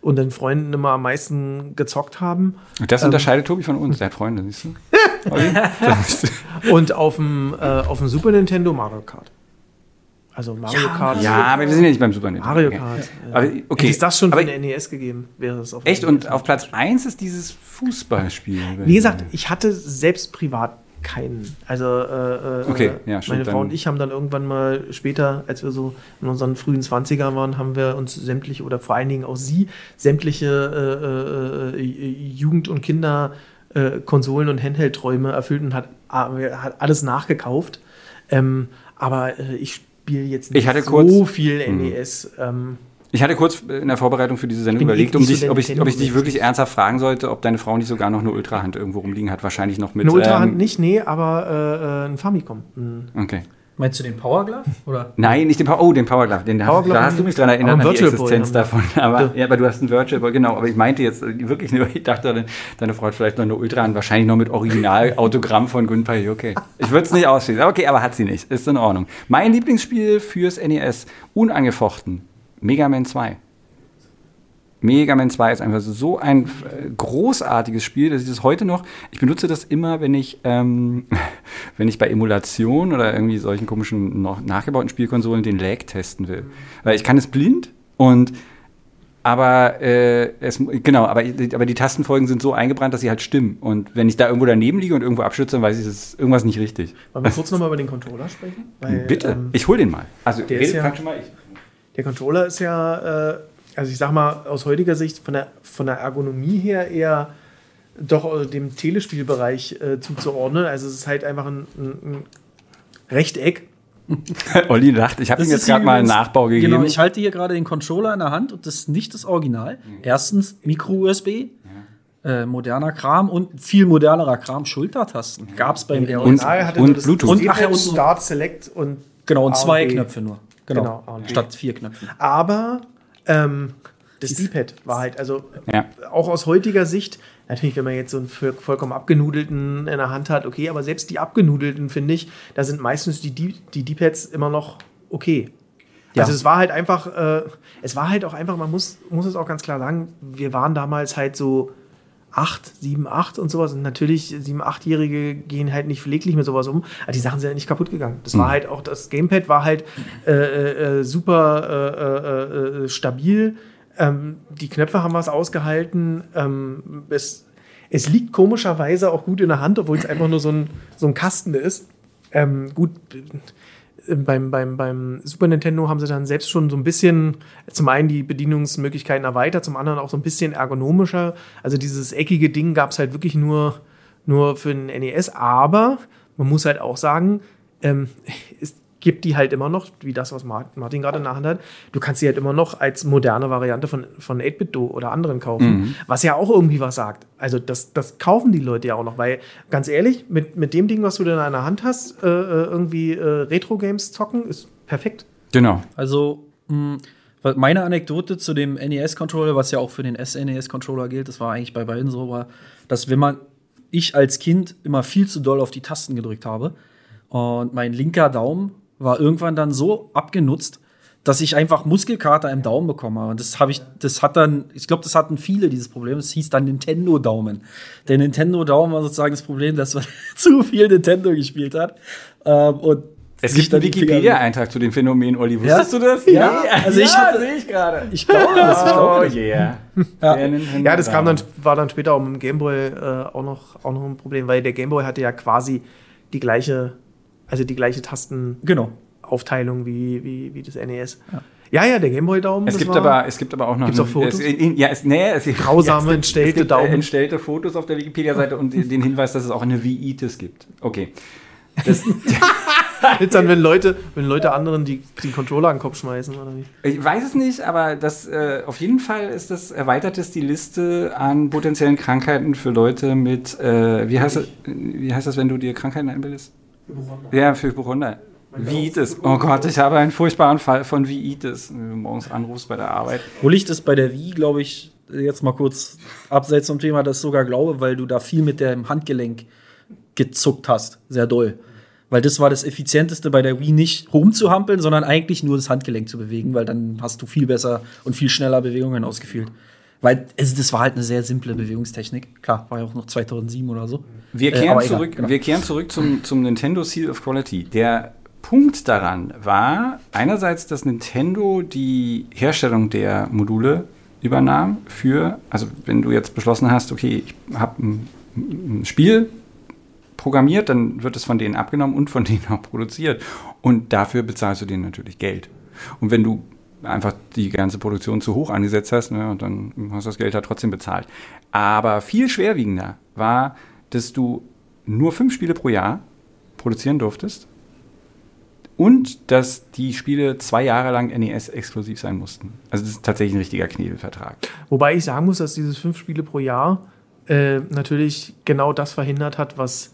unter den Freunden immer am meisten gezockt haben. Und das unterscheidet Tobi von uns, der hat Freunde, siehst du? *laughs* Das Und auf dem, äh, auf dem Super Nintendo Mario Kart. Also Mario Kart. ja, aber wir sind ja nicht beim Super Nintendo. Mario. Kart. Ja. Aber, Hätte okay. es das schon aber, für den NES gegeben, wäre es auf Echt? Und NES. auf Platz 1 ist dieses Fußballspiel. Wie gesagt, ich hatte selbst privat keinen. Also äh, äh, Okay, ja, stimmt, meine Frau und ich haben dann irgendwann mal später, als wir so in unseren frühen 20er waren, haben wir uns sämtliche oder vor allen Dingen auch sie sämtliche äh, äh, äh, Jugend- und Kinder äh, Konsolen und Handheld-Träume erfüllt und hat, äh, hat alles nachgekauft. Ähm, aber äh, ich spiele jetzt nicht Ich hatte so kurz- viel NES. Ähm, Ich hatte kurz in der Vorbereitung für diese Sendung bin überlegt, um so dich, ob, ich, ob ich dich wirklich ernsthaft fragen sollte, ob deine Frau nicht sogar noch eine Ultrahand irgendwo rumliegen hat. Wahrscheinlich noch mit. Eine Ultrahand ähm, nicht, nee, aber äh, äh, ein Famicom. Ein Okay. Meinst du den Power Glove? Oder? Nein, nicht den Power. Oh, den Power Glove. Den Power hast, Glove da hast du mich dran erinnert aber an einen die Virtual Boy Existenz haben davon. *laughs* Aber, ja, aber du hast einen Virtual Boy, genau. Aber ich meinte jetzt äh, wirklich nur, *laughs* ich dachte, deine, Frau hat vielleicht noch eine Ultrahand, wahrscheinlich noch mit Original-Autogramm von Gunpei Yuki. Ich würde es nicht ausschließen. Okay, aber hat sie nicht. Ist in Ordnung. Mein Lieblingsspiel fürs NES, unangefochten, Mega Man 2. Mega Man 2 ist einfach so ein äh, großartiges Spiel, dass ich das heute noch, ich benutze das immer, wenn ich, ähm, *laughs* wenn ich bei Emulation oder irgendwie solchen komischen noch nachgebauten Spielkonsolen den Lag testen will. Weil ich kann es blind und aber äh, es, genau, aber, aber die Tastenfolgen sind so eingebrannt, dass sie halt stimmen. Und wenn ich da irgendwo daneben liege und irgendwo abschütze, dann weiß ich, es ist irgendwas nicht richtig. Wollen wir kurz nochmal über den Controller sprechen? *laughs* Weil, Bitte, ähm, ich hol den mal. Also, der redet- ja- schon mal ich. Der Controller ist ja, äh, also ich sag mal, aus heutiger Sicht von der, von der Ergonomie her eher doch äh, dem Telespielbereich äh, zuzuordnen. Also es ist halt einfach ein, ein, ein Rechteck. *laughs* Olli lacht, ich habe ihm jetzt gerade mal einen Nachbau gegeben. Genau, ich halte hier gerade den Controller in der Hand und das ist nicht das Original. Erstens Micro-USB, äh, moderner Kram und viel modernerer Kram, Schultertasten. Gab es beim NES. Original hatte und nur das Bluetooth. Und, Und- ach ja, und- Start, Select und Genau, und A zwei B. Knöpfe nur. Genau, Genau, statt vier Knöpfen. Aber ähm, das D-Pad war halt, also Ja. auch aus heutiger Sicht, natürlich, wenn man jetzt so einen voll- vollkommen abgenudelten in der Hand hat, okay, aber selbst die abgenudelten, finde ich, da sind meistens die D-Pads immer noch okay. Ja. Also es war halt einfach, äh, es war halt auch einfach, man muss, muss es auch ganz klar sagen, wir waren damals halt so 8, 7, 8 und sowas. Und natürlich, 7, 8-Jährige gehen halt nicht pfleglich mit sowas um. Aber die Sachen sind ja nicht kaputt gegangen. Das war halt auch, das Gamepad war halt äh, äh, super äh, äh, äh, stabil. Ähm, die Knöpfe haben was ausgehalten. Ähm, es, es liegt komischerweise auch gut in der Hand, obwohl es einfach nur so ein, so ein Kasten ist. Ähm, gut, äh, beim, beim, beim Super Nintendo haben sie dann selbst schon so ein bisschen zum einen die Bedienungsmöglichkeiten erweitert, zum anderen auch so ein bisschen ergonomischer. Also dieses eckige Ding gab es halt wirklich nur, nur für den NES, aber man muss halt auch sagen, ähm, *laughs* es gibt die halt immer noch, wie das, was Mar- Martin gerade in der Hand hat. Du kannst sie halt immer noch als moderne Variante von, von 8-Bit-Do oder anderen kaufen, was ja auch irgendwie was sagt. Also das, das kaufen die Leute ja auch noch, weil ganz ehrlich, mit, mit dem Ding, was du da in der Hand hast, äh, äh, irgendwie äh, Retro-Games zocken, ist perfekt. Genau. Also, mh, weil meine Anekdote zu dem NES-Controller, was ja auch für den SNES-Controller gilt, das war eigentlich bei beiden so, war, dass wenn man, ich als Kind immer viel zu doll auf die Tasten gedrückt habe und mein linker Daumen war irgendwann dann so abgenutzt, dass ich einfach Muskelkater im Daumen bekomme. Und das habe ich, das hat dann, ich glaube, das hatten viele dieses Problem. Es hieß dann Nintendo-Daumen. Der Nintendo-Daumen war sozusagen das Problem, dass man *laughs* zu viel Nintendo gespielt hat. Ähm, und Es gibt einen Wikipedia-Eintrag zu dem Phänomen, Olli. Wusstest Ja? du das? Ja, also ich hatte- sehe ich gerade. Ich glaube das, ich glaube Oh yeah. Ja. Nintendo Ja, das kam dann, Daumen. war dann später auch mit dem Gameboy äh, auch, noch, auch noch ein Problem, weil der Gameboy hatte ja quasi die gleiche, also die gleiche Tastenaufteilung Genau. wie, wie, wie das NES. Ja, ja, der Gameboy-Daumen. Es gibt, war- aber, es gibt aber auch noch. Gibt's auch Fotos? Es, in, ja, es, nee, es, *laughs* Grausame, *laughs* es gibt- entstellte es gibt, Daumen. Äh, entstellte Fotos auf der Wikipedia-Seite und den Hinweis, dass es auch eine Viitis gibt. Okay. Das, *laughs* Jetzt dann, wenn Leute, wenn Leute anderen die, die Controller an den Kopf schmeißen, oder wie? ich weiß es nicht, aber das, äh, auf jeden Fall ist das, erweitert es die Liste an potenziellen Krankheiten für Leute mit, äh, wie, heißt das, wie heißt das, wenn du dir Krankheiten einbildest? Ja, für Hypochonder. Viitis. Oh Gott, ich habe einen furchtbaren Fall von Viitis. Wenn du morgens anrufst bei der Arbeit. Obwohl ich das bei der Wii, glaube ich, jetzt mal kurz abseits vom Thema, das sogar glaube, weil du da viel mit dem Handgelenk gezuckt hast. Sehr doll. Weil das war das Effizienteste bei der Wii nicht rumzuhampeln, sondern eigentlich nur das Handgelenk zu bewegen, weil dann hast du viel besser und viel schneller Bewegungen ausgeführt. Weil also das war halt eine sehr simple Bewegungstechnik. Klar, war ja auch noch 2007 oder so. Wir Äh, kehren, egal, zurück, genau. wir kehren zurück zum, zum Nintendo Seal of Quality. Der Punkt daran war einerseits, dass Nintendo die Herstellung der Module übernahm für, also wenn du jetzt beschlossen hast, okay, ich habe ein, ein Spiel programmiert, dann wird es von denen abgenommen und von denen auch produziert. Und dafür bezahlst du denen natürlich Geld. Und wenn du einfach die ganze Produktion zu hoch angesetzt hast, ne, und dann hast du das Geld halt trotzdem bezahlt. Aber viel schwerwiegender war, dass du nur fünf Spiele pro Jahr produzieren durftest und dass die Spiele zwei Jahre lang NES-exklusiv sein mussten. Also das ist tatsächlich ein richtiger Knebelvertrag. Wobei ich sagen muss, dass dieses fünf Spiele pro Jahr äh, natürlich genau das verhindert hat, was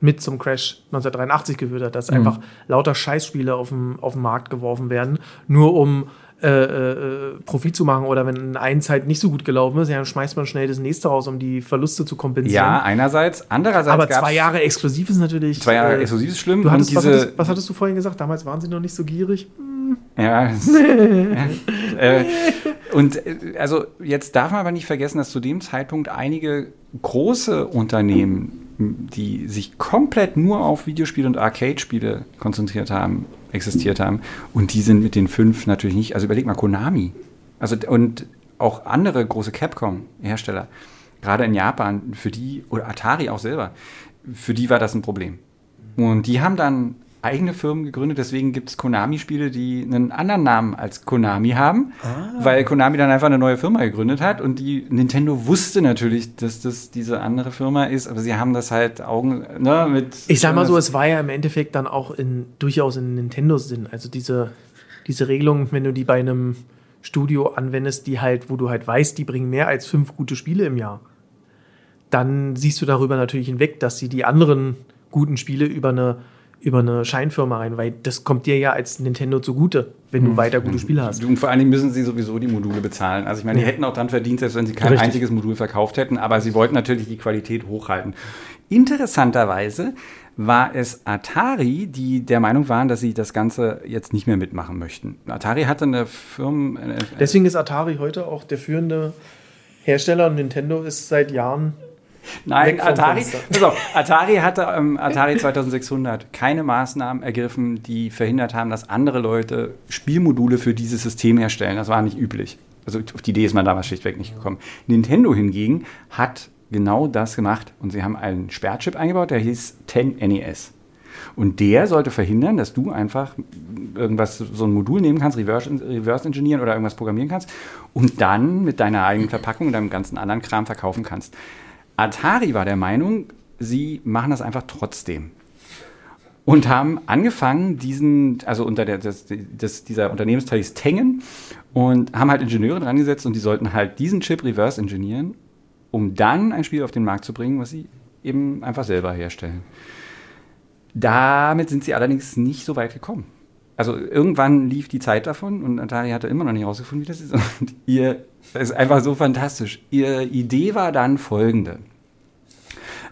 mit zum Crash 1983 geführt hat, dass einfach lauter Scheißspiele auf den, auf den Markt geworfen werden, nur um äh, äh, Profit zu machen oder wenn eins halt nicht so gut gelaufen ist, ja, dann schmeißt man schnell das nächste raus, um die Verluste zu kompensieren. Ja, einerseits. Andererseits aber zwei Jahre exklusiv ist natürlich. zwei Jahre äh, exklusiv ist schlimm. Du hattest, und was, diese, hattest, was hattest du vorhin gesagt? Damals waren sie noch nicht so gierig. Ja. es- ja, *laughs* äh, und äh, also jetzt darf man aber nicht vergessen, dass zu dem Zeitpunkt einige große Unternehmen, die sich komplett nur auf Videospiele und Arcade-Spiele konzentriert haben, existiert haben. Und die sind mit den fünf natürlich nicht. Also überleg mal, Konami. Also und auch andere große Capcom-Hersteller, gerade in Japan, für die, oder Atari auch selber, für die war das ein Problem. Und die haben dann eigene Firmen gegründet, deswegen gibt es Konami-Spiele, die einen anderen Namen als Konami haben, weil Konami dann einfach eine neue Firma gegründet hat und die Nintendo wusste natürlich, dass das diese andere Firma ist, aber sie haben das halt Augen, ne, mit. Ich sag mal so, es war ja im Endeffekt dann auch in, durchaus in Nintendo-Sinn. Also diese, diese Regelung, wenn du die bei einem Studio anwendest, die halt, wo du halt weißt, die bringen mehr als fünf gute Spiele im Jahr, dann siehst du darüber natürlich hinweg, dass sie die anderen guten Spiele über eine, über eine Scheinfirma rein, weil das kommt dir ja als Nintendo zugute, wenn du weiter gute Spiele hast. Und vor allen Dingen müssen sie sowieso die Module bezahlen. Also ich meine, die Ja. hätten auch dann verdient, selbst wenn sie kein Richtig. einziges Modul verkauft hätten, aber sie wollten natürlich die Qualität hochhalten. Interessanterweise war es Atari, die der Meinung waren, dass sie das Ganze jetzt nicht mehr mitmachen möchten. Atari hatte eine Firmen... äh, Deswegen ist Atari heute auch der führende Hersteller und Nintendo ist seit Jahren Nein, Atari, pass auf, Atari hatte ähm, Atari 2600 keine Maßnahmen ergriffen, die verhindert haben, dass andere Leute Spielmodule für dieses System herstellen. Das war nicht üblich. Also auf die Idee ist man damals schlichtweg nicht gekommen. Nintendo hingegen hat genau das gemacht und sie haben einen Sperrchip eingebaut, der hieß 10 NES. Und der sollte verhindern, dass du einfach irgendwas, so ein Modul nehmen kannst, reverse, reverse engineeren oder irgendwas programmieren kannst und dann mit deiner eigenen Verpackung und deinem ganzen anderen Kram verkaufen kannst. Atari war der Meinung, sie machen das einfach trotzdem. Und haben angefangen, diesen, also unter der, das, das, dieser Unternehmensteil ist Tengen und haben halt Ingenieure dran gesetzt und die sollten halt diesen Chip reverse engineeren, um dann ein Spiel auf den Markt zu bringen, was sie eben einfach selber herstellen. Damit sind sie allerdings nicht so weit gekommen. Also irgendwann lief die Zeit davon und Atari hatte immer noch nicht herausgefunden, wie das ist. Und ihr, das ist einfach so fantastisch. Ihre Idee war dann folgende.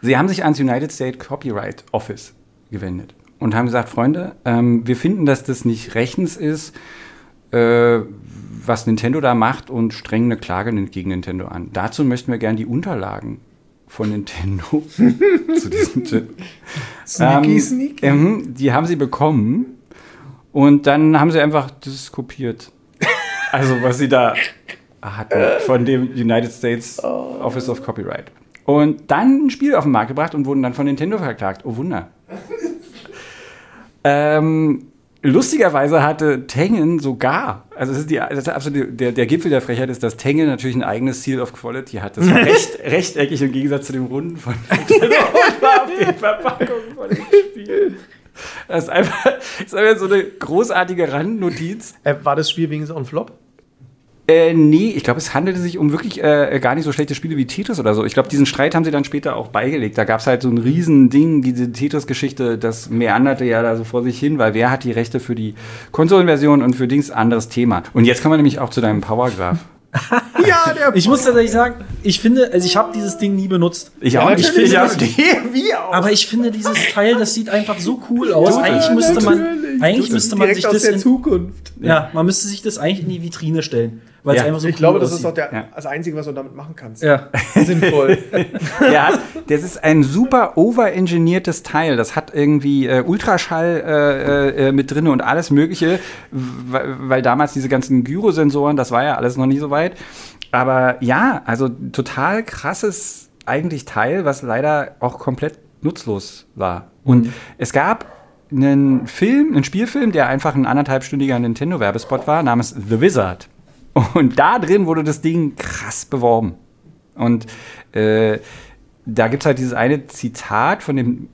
Sie haben sich ans United States Copyright Office gewendet und haben gesagt, Freunde, ähm, wir finden, dass das nicht rechtens ist, äh, was Nintendo da macht und strengen eine Klage gegen Nintendo an. Dazu möchten wir gerne die Unterlagen von Nintendo *laughs* zu diesem Chip. Sneaky, Ähm, sneaky. ähm, die haben sie bekommen und dann haben sie einfach das kopiert. Also was sie da hatten von dem United States Office of Copyright. Und dann ein Spiel auf den Markt gebracht und wurden dann von Nintendo verklagt. Oh Wunder. *laughs* ähm, lustigerweise hatte Tengen sogar, also das ist, die, das ist absolut der, der Gipfel der Frechheit ist, dass Tengen natürlich ein eigenes Seal of Quality hat. Das war *laughs* recht, rechteckig im Gegensatz zu dem runden von Nintendo *laughs* auf den Verpackungen von den Spielen. Das ist einfach, das ist einfach so eine großartige Randnotiz. Äh, war das Spiel wenigstens on Flop? Äh, nee, ich glaube, es handelte sich um wirklich äh, gar nicht so schlechte Spiele wie Tetris oder so. Ich glaube, diesen Streit haben sie dann später auch beigelegt. Da gab es halt so ein Riesending, diese Tetris-Geschichte, das meanderte ja da so vor sich hin, weil wer hat die Rechte für die Konsolenversion und für Dings anderes Thema. Und jetzt kommen wir nämlich auch zu deinem Powergraph. *laughs* Ja, der Ich muss tatsächlich sagen, ich finde, also ich habe dieses Ding nie benutzt. Ich auch Ich finde, das, *laughs* wie auch. aber ich finde dieses Teil, das sieht einfach so cool aus. Eigentlich müsste man, eigentlich müsste man sich das in, Zukunft. ja, man müsste sich das eigentlich in die Vitrine stellen, weil es Ja. einfach so Ich cool glaube, das ist aussieht. doch der, Ja. das Einzige, was du damit machen kannst. ja. *laughs* Sinnvoll. *laughs* Hat, das ist ein super overengineertes Teil. Das hat irgendwie äh, Ultraschall äh, äh, mit drin und alles Mögliche, weil, weil damals diese ganzen Gyrosensoren, das war ja alles noch nie so weit. Aber ja, also total krasses eigentlich Teil, was leider auch komplett nutzlos war. Und es gab einen Film, einen Spielfilm, der einfach ein anderthalbstündiger Nintendo-Werbespot war, namens The Wizard. Und da drin wurde das Ding krass beworben. Und äh, da gibt es halt dieses eine Zitat von dem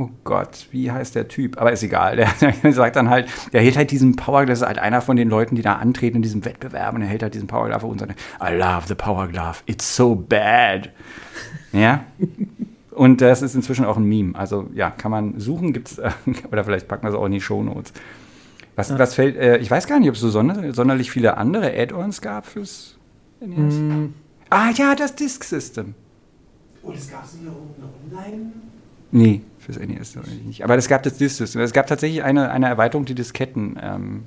oh Gott, wie heißt der Typ? Aber ist egal. Der, der sagt dann halt, der hält halt diesen Power, das ist halt einer von den Leuten, die da antreten in diesem Wettbewerb und er hält halt diesen Power Glove und sagt, I love the Power Glove, it's so bad. Ja. Und das ist inzwischen auch ein Meme. Also ja, kann man suchen, gibt's, äh, *laughs* oder vielleicht packen wir es auch in die Shownotes. Was, was fällt, äh, ich weiß gar nicht, ob es so sonder, sonderlich viele andere Add-ons gab fürs NES. Ah ja, das Disk System. Und es gab nicht noch online? Nee, fürs NES nicht. Aber es gab das Disk System. Es gab tatsächlich eine, eine Erweiterung, die Disketten. Ähm,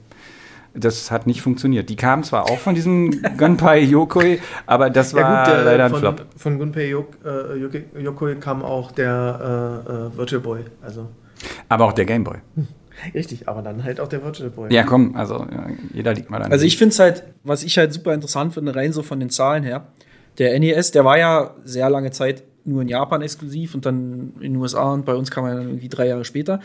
das hat nicht funktioniert. Die kamen zwar auch von diesem *laughs* Gunpei Yokoi, aber das war der, leider ein von, Flop. Von Gunpei Yok, äh, Yokoi kam auch der äh, äh, Virtual Boy. Also Aber auch der Gameboy. richtig, aber dann halt auch der Virtual Boy. Ja, komm, also ja, jeder liegt mal an. Also ich finde es halt, was ich halt super interessant finde, rein so von den Zahlen her. Der NES, der war ja sehr lange Zeit nur in Japan exklusiv und dann in den USA und bei uns kam er dann irgendwie drei Jahre später.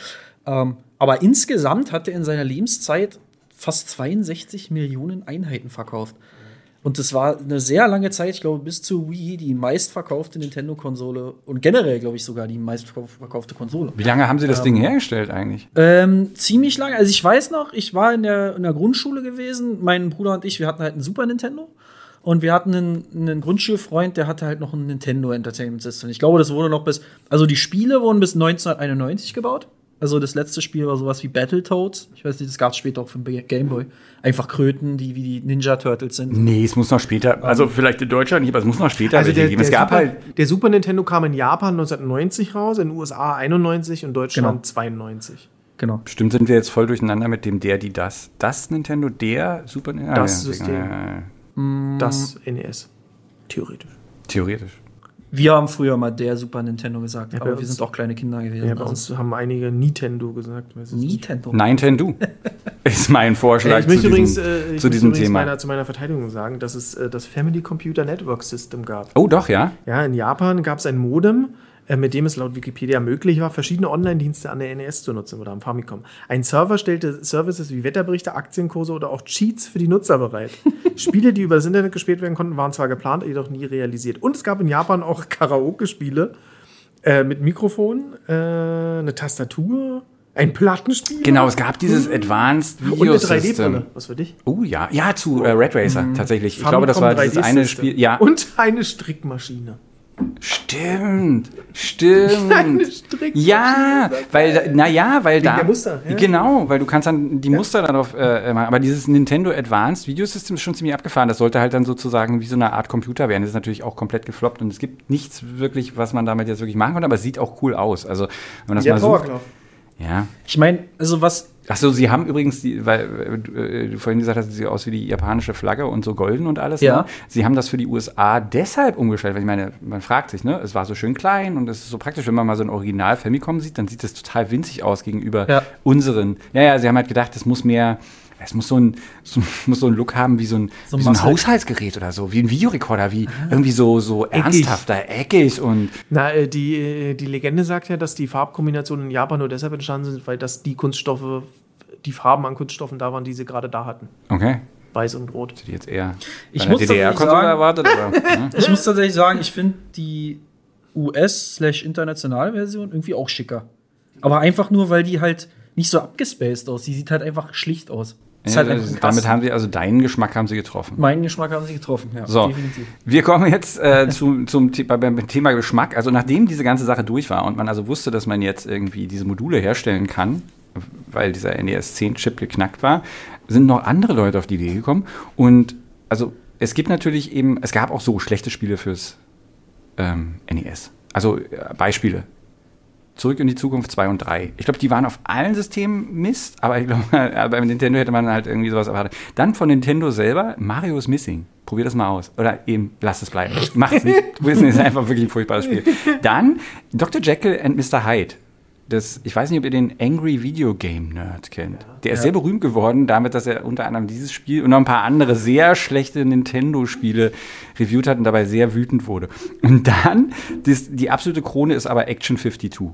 Ähm, aber insgesamt hat er in seiner Lebenszeit fast 62 Millionen Einheiten verkauft. Und das war eine sehr lange Zeit, ich glaube, bis zur Wii, die meistverkaufte Nintendo-Konsole und generell, glaube ich, sogar die meistverkaufte Konsole. Wie lange haben sie das Ding hergestellt eigentlich? Ähm, ziemlich lange. Also ich weiß noch, ich war in der, in der Grundschule gewesen. Mein Bruder und ich, wir hatten halt ein Super Nintendo. Und wir hatten einen, einen Grundschulfreund, der hatte halt noch ein Nintendo Entertainment System. Ich glaube, das wurde noch bis, also die Spiele wurden bis 1991 gebaut. Also das letzte Spiel war sowas wie Battletoads. Ich weiß nicht, das gab es später auch für den Gameboy. Einfach Kröten, die wie die Ninja Turtles sind. Nee, es muss noch später, also vielleicht in Deutschland nicht, aber es muss noch später Also der, geben. Es der, gab Super, halt, der Super Nintendo kam in Japan 1990 raus, in den USA 91 und Deutschland Genau. 92. Genau. bestimmt sind wir jetzt voll durcheinander mit dem der, die, das. Das Nintendo, der Super Nintendo. Das System. Ja, ja, ja. Das NES. Theoretisch. Theoretisch. Wir haben früher mal der Super Nintendo gesagt, Ja, aber wir sind auch kleine Kinder gewesen. Ja, bei Also uns haben einige Nintendo gesagt. Nintendo. Nintendo *laughs* ist mein Vorschlag Äh, ich möchte zu übrigens, diesem, äh, ich zu möchte diesem übrigens Thema. Meiner, zu meiner Verteidigung sagen, dass es äh, das Family Computer Network System gab. Oh, doch, ja. Ja, in Japan gab es ein Modem, äh, mit dem es laut Wikipedia möglich war, verschiedene Online-Dienste an der NES zu nutzen oder am Famicom. Ein Server stellte Services wie Wetterberichte, Aktienkurse oder auch Cheats für die Nutzer bereit. *laughs* Spiele, die über das Internet gespielt werden konnten, waren zwar geplant, jedoch nie realisiert. Und es gab in Japan auch *laughs* Karaoke-Spiele äh, mit Mikrofon, äh, eine Tastatur, ein Plattenspiel. Genau, es gab dieses Advanced und Video eine System. 3D-Brille. Was für dich? Oh ja, ja, zu äh, Red Racer tatsächlich. Ich glaube, das Famicom war dieses 3D eine. Spiel. Ja, Und eine Strickmaschine. Stimmt, *laughs* stimmt. Ja, weil, naja, weil da. der Muster, ja. Genau, weil du kannst dann die Muster darauf äh, machen. Aber dieses Nintendo Advanced Video System ist schon ziemlich abgefahren. Das sollte halt dann sozusagen wie so eine Art Computer werden. Das ist natürlich auch komplett gefloppt und es gibt nichts wirklich, was man damit jetzt wirklich machen konnte, aber es sieht auch cool aus. Also, wenn man das Ja, mal sucht. Ja. Ich meine, also was Achso, sie haben übrigens, die, weil äh, du vorhin gesagt hast, sie sieht aus wie die japanische Flagge und so golden und alles. Ja. Ne? Sie haben das für die USA deshalb umgestellt, weil ich meine, man fragt sich, ne, es war so schön klein und es ist so praktisch, wenn man mal so ein Original Famicom sieht, dann sieht es total winzig aus gegenüber Ja. unseren. Ja, ja, sie haben halt gedacht, es muss mehr, es muss so ein, so, *laughs* muss so einen Look haben wie so ein, So wie so ein. Haushaltsgerät oder so, wie ein Videorekorder, wie irgendwie so, so ernsthafter, eckig und Na, äh, die, äh, die Legende sagt ja, dass die Farbkombinationen in Japan nur deshalb entstanden sind, weil das die Kunststoffe, die Farben an Kunststoffen da waren, die sie gerade da hatten. okay. Weiß und Rot. Hätte ich jetzt eher Ich muss tatsächlich DDR-Konsole sagen- erwartet, aber. *laughs* ne? Ich muss tatsächlich sagen, ich finde die US-internationale Version irgendwie auch schicker. Aber einfach nur, weil die halt nicht so abgespaced aus. Die sieht halt einfach schlicht aus. Ist halt also damit haben sie, also deinen Geschmack haben sie getroffen. Meinen Geschmack haben sie getroffen, ja. So, definitiv. wir kommen jetzt äh, zu, zum The beim Thema Geschmack. Also nachdem diese ganze Sache durch war und man also wusste, dass man jetzt irgendwie diese Module herstellen kann, weil dieser NES 10 Chip geknackt war, sind noch andere Leute auf die Idee gekommen. Und also es gibt natürlich eben, es gab auch so schlechte Spiele fürs ähm, NES. Also äh, Beispiele. Zurück in die Zukunft 2 und 3. Ich glaube, die waren auf allen Systemen Mist, aber ich glaube, *laughs* beim Nintendo hätte man halt irgendwie sowas erwartet. Dann von Nintendo selber, Mario is Missing. Probier das mal aus. Oder eben, lass es bleiben. *laughs* Mach es nicht. Wissen ist einfach wirklich ein furchtbares Spiel. *laughs* Dann Dr. Jekyll and Mr. Hyde. Das, ich weiß nicht, ob ihr den Angry Video Game Nerd kennt. Der ist Ja. sehr berühmt geworden, damit, dass er unter anderem dieses Spiel und noch ein paar andere sehr schlechte Nintendo-Spiele reviewt hat und dabei sehr wütend wurde. Und dann, das, die absolute Krone ist aber Action 52.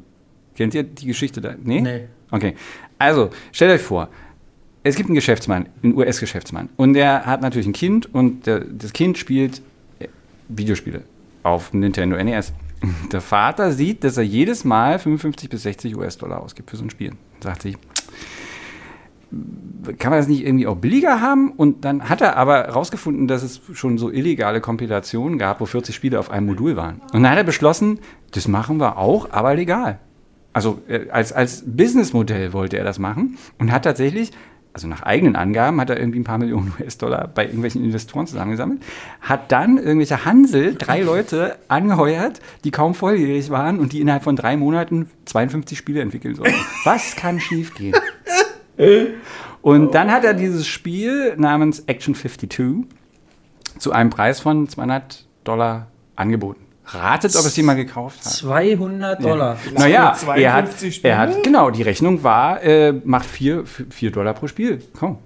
Kennt ihr die Geschichte da? Nee? Nee. Okay. Also, stellt euch vor, es gibt einen Geschäftsmann, einen US-Geschäftsmann. Und der hat natürlich ein Kind und der, das Kind spielt äh, Videospiele auf dem Nintendo NES. *laughs* Der Vater sieht, dass er jedes Mal 55 bis 60 US-Dollar ausgibt für so ein Spiel. Sagt sich, kann man das nicht irgendwie auch billiger haben? Und dann hat er aber rausgefunden, dass es schon so illegale Kompilationen gab, wo 40 Spiele auf einem Modul waren. Und dann hat er beschlossen, das machen wir auch, aber legal. Also äh, als, als Businessmodell wollte er das machen und hat tatsächlich, also nach eigenen Angaben, hat er irgendwie ein paar Millionen *laughs* US-Dollar bei irgendwelchen Investoren zusammengesammelt, hat dann irgendwelche Hansel, drei Leute angeheuert, die kaum volljährig waren und die innerhalb von drei Monaten 52 Spiele entwickeln sollen. Was kann schiefgehen? *laughs* Und dann hat er dieses Spiel namens Action 52 zu einem Preis von 200 Dollar angeboten. Ratet, ob es jemand gekauft hat. 200 Dollar. Naja, für er hat, 52 Spiele? er hat, genau, die Rechnung war, äh, macht 4 vier Dollar pro Spiel. Komm.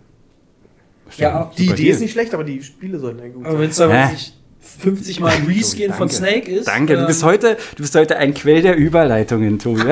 Ja, Die Idee ist nicht schlecht, aber die Spiele sollten ja gut Aber sein. wenn es aber nicht 50 Mal ein Reskin von. Snake ist. Danke, du ähm, bist heute, du bist heute ein Quell der Überleitungen, Tobi.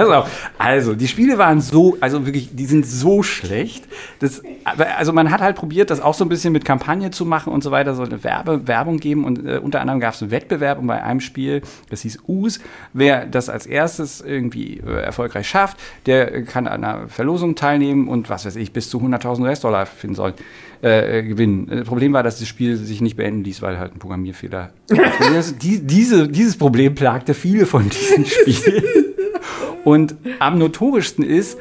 Also, die Spiele waren so, also wirklich, die sind so schlecht. Das, also man hat halt probiert, das auch so ein bisschen mit Kampagne zu machen und so weiter, so eine Werbe, Werbung geben und äh, unter anderem gab es einen Wettbewerb und bei einem Spiel, das hieß US, wer das als erstes irgendwie äh, erfolgreich schafft, der kann an einer Verlosung teilnehmen und was weiß ich, bis zu 100.000 US-Dollar finden soll. Äh, gewinnen. Äh, Problem war, dass das Spiel sich nicht beenden ließ, weil halt ein Programmierfehler. das, *laughs* die, diese, dieses Problem plagte viele von diesen Spielen. Und am notorischsten ist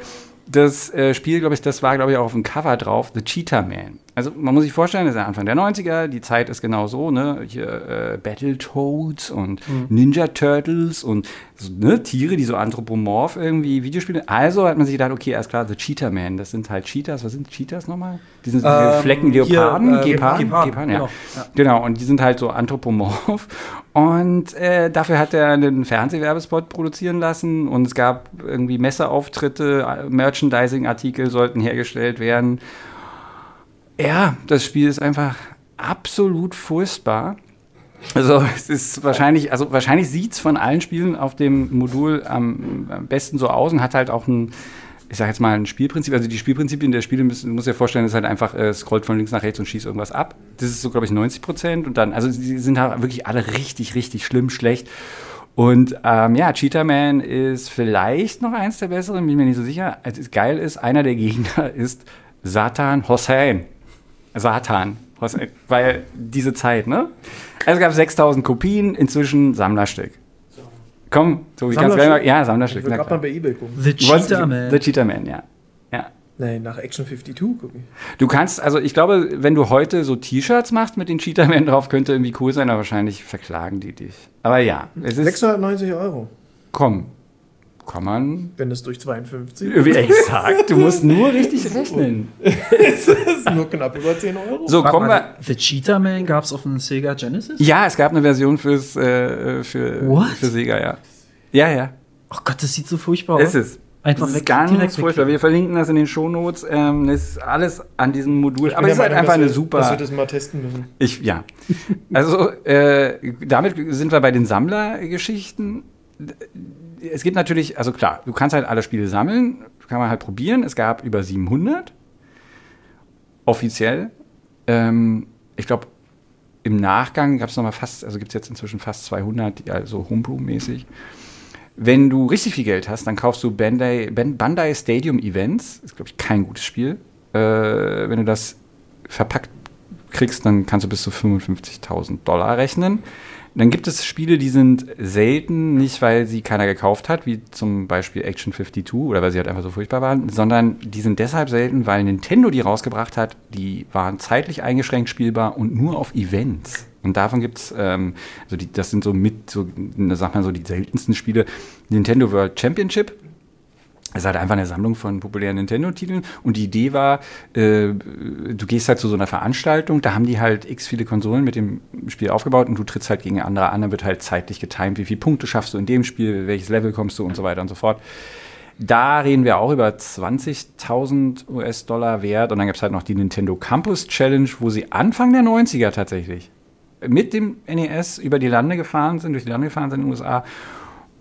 das äh, Spiel, glaube ich, das war, glaube ich, auch auf dem Cover drauf, The Cheetah Man. Also man muss sich vorstellen, das ist Anfang der 90er, die Zeit ist genau so, ne? Hier äh, Battletoads und Ninja Turtles und so, ne, Tiere, die so anthropomorph irgendwie Videospiele. Also hat man sich gedacht, okay, alles klar, The Cheetah Man, das sind halt Cheetahs. Was sind Cheetahs nochmal? Die sind diese Ähm, Flecken hier, Leoparden, äh, Geparden, Geparden, Geparden, ja. genau, ja. Genau, und die sind halt so anthropomorph. Und äh, dafür hat er einen Fernsehwerbespot produzieren lassen und es gab irgendwie Messeauftritte, Merchandising-Artikel sollten hergestellt werden. Ja, das Spiel ist einfach absolut furchtbar. Also es ist wahrscheinlich, also wahrscheinlich sieht es von allen Spielen auf dem Modul am, am besten so aus und hat halt auch ein, ich sag jetzt mal, ein Spielprinzip. Also die Spielprinzipien der Spiele müssen, muss ja vorstellen, ist halt einfach, äh, scrollt von links nach rechts und schießt irgendwas ab. Das ist so, glaube ich, 90 Prozent. Und dann, also die sind halt wirklich alle richtig, richtig schlimm, schlecht. Und ähm, ja, Cheetah Man ist vielleicht noch eins der besseren, bin ich mir nicht so sicher. Also geil ist, einer der Gegner *laughs* ist Satan Hossein. Satan. Hossein. Weil diese Zeit, ne? Also es gab 6000 Kopien, inzwischen Sammlerstück. Komm, so wie ganz Sammlerstück? geil. Ja, Ich Sammlerstück. will na gerade mal bei Ebay gucken. The Cheetah Man. The Cheetah Man, ja. ja. Nee, nach Action 52 gucken. Du kannst, also ich glaube, wenn du heute so T-Shirts machst mit den Cheetah Man drauf, könnte irgendwie cool sein, aber wahrscheinlich verklagen die dich. Aber ja, es ist, 690 Euro, komm, kann man wenn es durch 52 Wie *laughs* exakt, du musst nur richtig rechnen. Das ist nur knapp über 10 Euro. So, kommen mal, wir. The Cheetah Man gab es auf dem Sega Genesis? Ja, es gab eine Version fürs, äh, für, What? für Sega, ja. Ja, ja. Oh Gott, das sieht so furchtbar Es aus. ist. Einfach es ist weg- ganz furchtbar. Wir verlinken das in den Shownotes. Ähm, das ist alles an diesem Modul. Aber es ist halt einfach eine wir- super. Dass wir das mal testen müssen. Ich, ja. Also, äh, damit sind wir bei den Sammlergeschichten. Es gibt natürlich, also klar, du kannst halt alle Spiele sammeln, kann man halt probieren. Es gab über 700 offiziell. Ähm, ich glaube, im Nachgang gab es nochmal fast, also gibt es jetzt inzwischen fast 200, die also Homebrew-mäßig. Wenn du richtig viel Geld hast, dann kaufst du Bandai, Ban- Bandai Stadium Events. Ist, glaube ich, kein gutes Spiel. Äh, wenn du das verpackt kriegst, dann kannst du bis zu 55.000 Dollar rechnen. Dann gibt es Spiele, die sind selten, nicht weil sie keiner gekauft hat, wie zum Beispiel Action 52 oder weil sie halt einfach so furchtbar waren, sondern die sind deshalb selten, weil Nintendo die rausgebracht hat, die waren zeitlich eingeschränkt spielbar und nur auf Events. Und davon gibt es, ähm, also die, das sind so mit, so, sag mal so, die seltensten Spiele. Nintendo World Championship, es ist halt einfach eine Sammlung von populären Nintendo-Titeln. Und die Idee war, äh, du gehst halt zu so einer Veranstaltung, da haben die halt x viele Konsolen mit dem Spiel aufgebaut und du trittst halt gegen andere an, dann wird halt zeitlich getimt, wie viele Punkte schaffst du in dem Spiel, welches Level kommst du und so weiter und so fort. Da reden wir auch über 20.000 US-Dollar wert. Und dann gibt es halt noch die Nintendo Campus Challenge, wo sie Anfang der 90er tatsächlich mit dem NES über die Lande gefahren sind, durch die Lande gefahren sind in den USA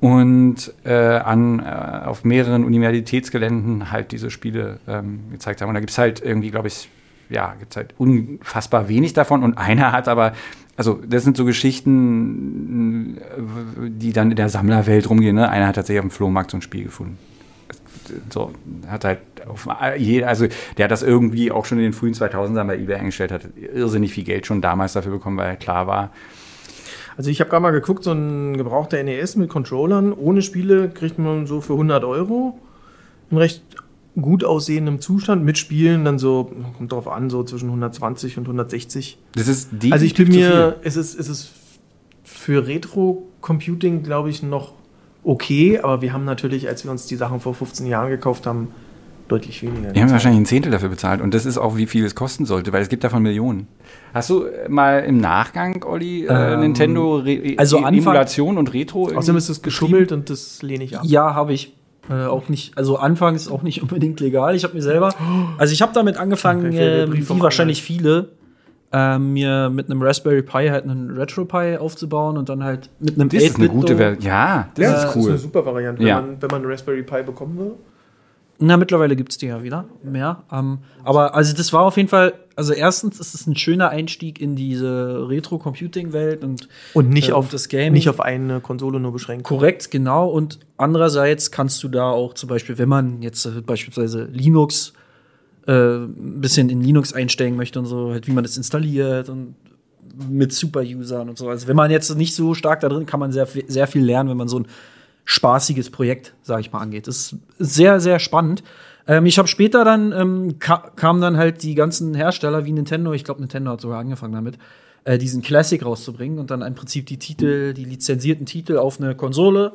und äh, an, äh, auf mehreren Universitätsgeländen halt diese Spiele ähm, gezeigt haben. Und da gibt es halt irgendwie, glaube ich, ja, gibt es halt unfassbar wenig davon. Und einer hat aber also das sind so Geschichten, die dann in der Sammlerwelt rumgehen. Ne? Einer hat tatsächlich auf dem Flohmarkt so ein Spiel gefunden. So, hat halt auf, also der hat das irgendwie auch schon in den frühen 2000ern bei eBay eingestellt, hat irrsinnig viel Geld schon damals dafür bekommen, weil klar war, Also ich habe gerade mal geguckt, so ein gebrauchter NES mit Controllern ohne Spiele kriegt man so für 100 Euro. In recht gut aussehendem Zustand. Mit Spielen dann so, kommt drauf an, so zwischen 120 und 160. das ist definitiv Also ich bin mir, es ist, es ist für Retro-Computing, glaube ich, noch okay, aber wir haben natürlich, als wir uns die Sachen vor 15 Jahren gekauft haben, deutlich weniger. Wir haben wahrscheinlich ein Zehntel dafür bezahlt und das ist auch, wie viel es kosten sollte, weil es gibt davon Millionen. Hast du äh, mal im Nachgang, Olli, äh, Ähm, Nintendo Re also Anfang- Emulation und Retro? irgendwie Außerdem ist es geschummelt und das lehne ich ab. Ja, habe ich. Äh, auch nicht, also anfangs auch nicht *laughs* unbedingt legal. Ich habe mir selber, also ich habe damit angefangen, vom wie wahrscheinlich viele, ähm, mir mit einem Raspberry Pi halt einen Retro Pi aufzubauen und dann halt mit einem Das ist eine 8-Bit gute Version. Ja, das Ja, ist Das ist eine cool. super Variante, wenn, Ja. man, wenn man einen Raspberry Pi bekommen will. Na, mittlerweile gibt's die ja wieder mehr. Ähm, aber also das war auf jeden Fall, also erstens ist es ein schöner Einstieg in diese Retro-Computing-Welt und Und nicht äh, auf das Gaming. Nicht auf eine Konsole nur beschränkt. Korrekt, genau. Und andererseits kannst du da auch zum Beispiel, wenn man jetzt äh, beispielsweise Linux äh, ein bisschen in Linux einsteigen möchte und so, halt wie man das installiert und mit Super-Usern und so. Also wenn man jetzt nicht so stark da drin, kann man sehr, sehr viel lernen, wenn man so ein spaßiges Projekt, sage ich mal, angeht. Das ist sehr, sehr spannend. Ähm, ich habe später dann, ähm, ka kamen dann halt die ganzen Hersteller wie Nintendo, ich glaube, Nintendo hat sogar angefangen damit, äh, diesen Classic rauszubringen und dann im Prinzip die Titel, die lizenzierten Titel auf eine Konsole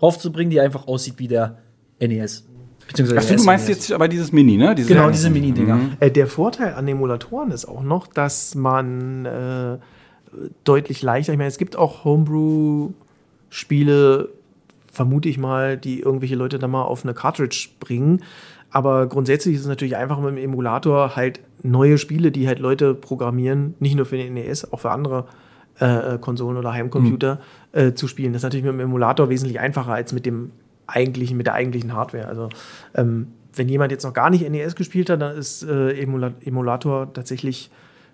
raufzubringen, die einfach aussieht wie der NES. Beziehungsweise Achso, der du meinst SNES. jetzt aber dieses Mini, ne? Diese Genau, diese Mini-Dinger. Äh, der Vorteil an Emulatoren ist auch noch, dass man äh, deutlich leichter, ich meine, es gibt auch Homebrew-Spiele, vermute ich mal, die irgendwelche Leute dann mal auf eine Cartridge bringen. Aber grundsätzlich ist es natürlich einfach mit dem Emulator halt neue Spiele, die halt Leute programmieren, nicht nur für den NES, auch für andere äh, Konsolen oder Heimcomputer äh, zu spielen. Das ist natürlich mit dem Emulator wesentlich einfacher als mit dem eigentlichen, mit der eigentlichen Hardware. Also ähm, wenn jemand jetzt noch gar nicht NES gespielt hat, dann ist äh, Emula Emulator tatsächlich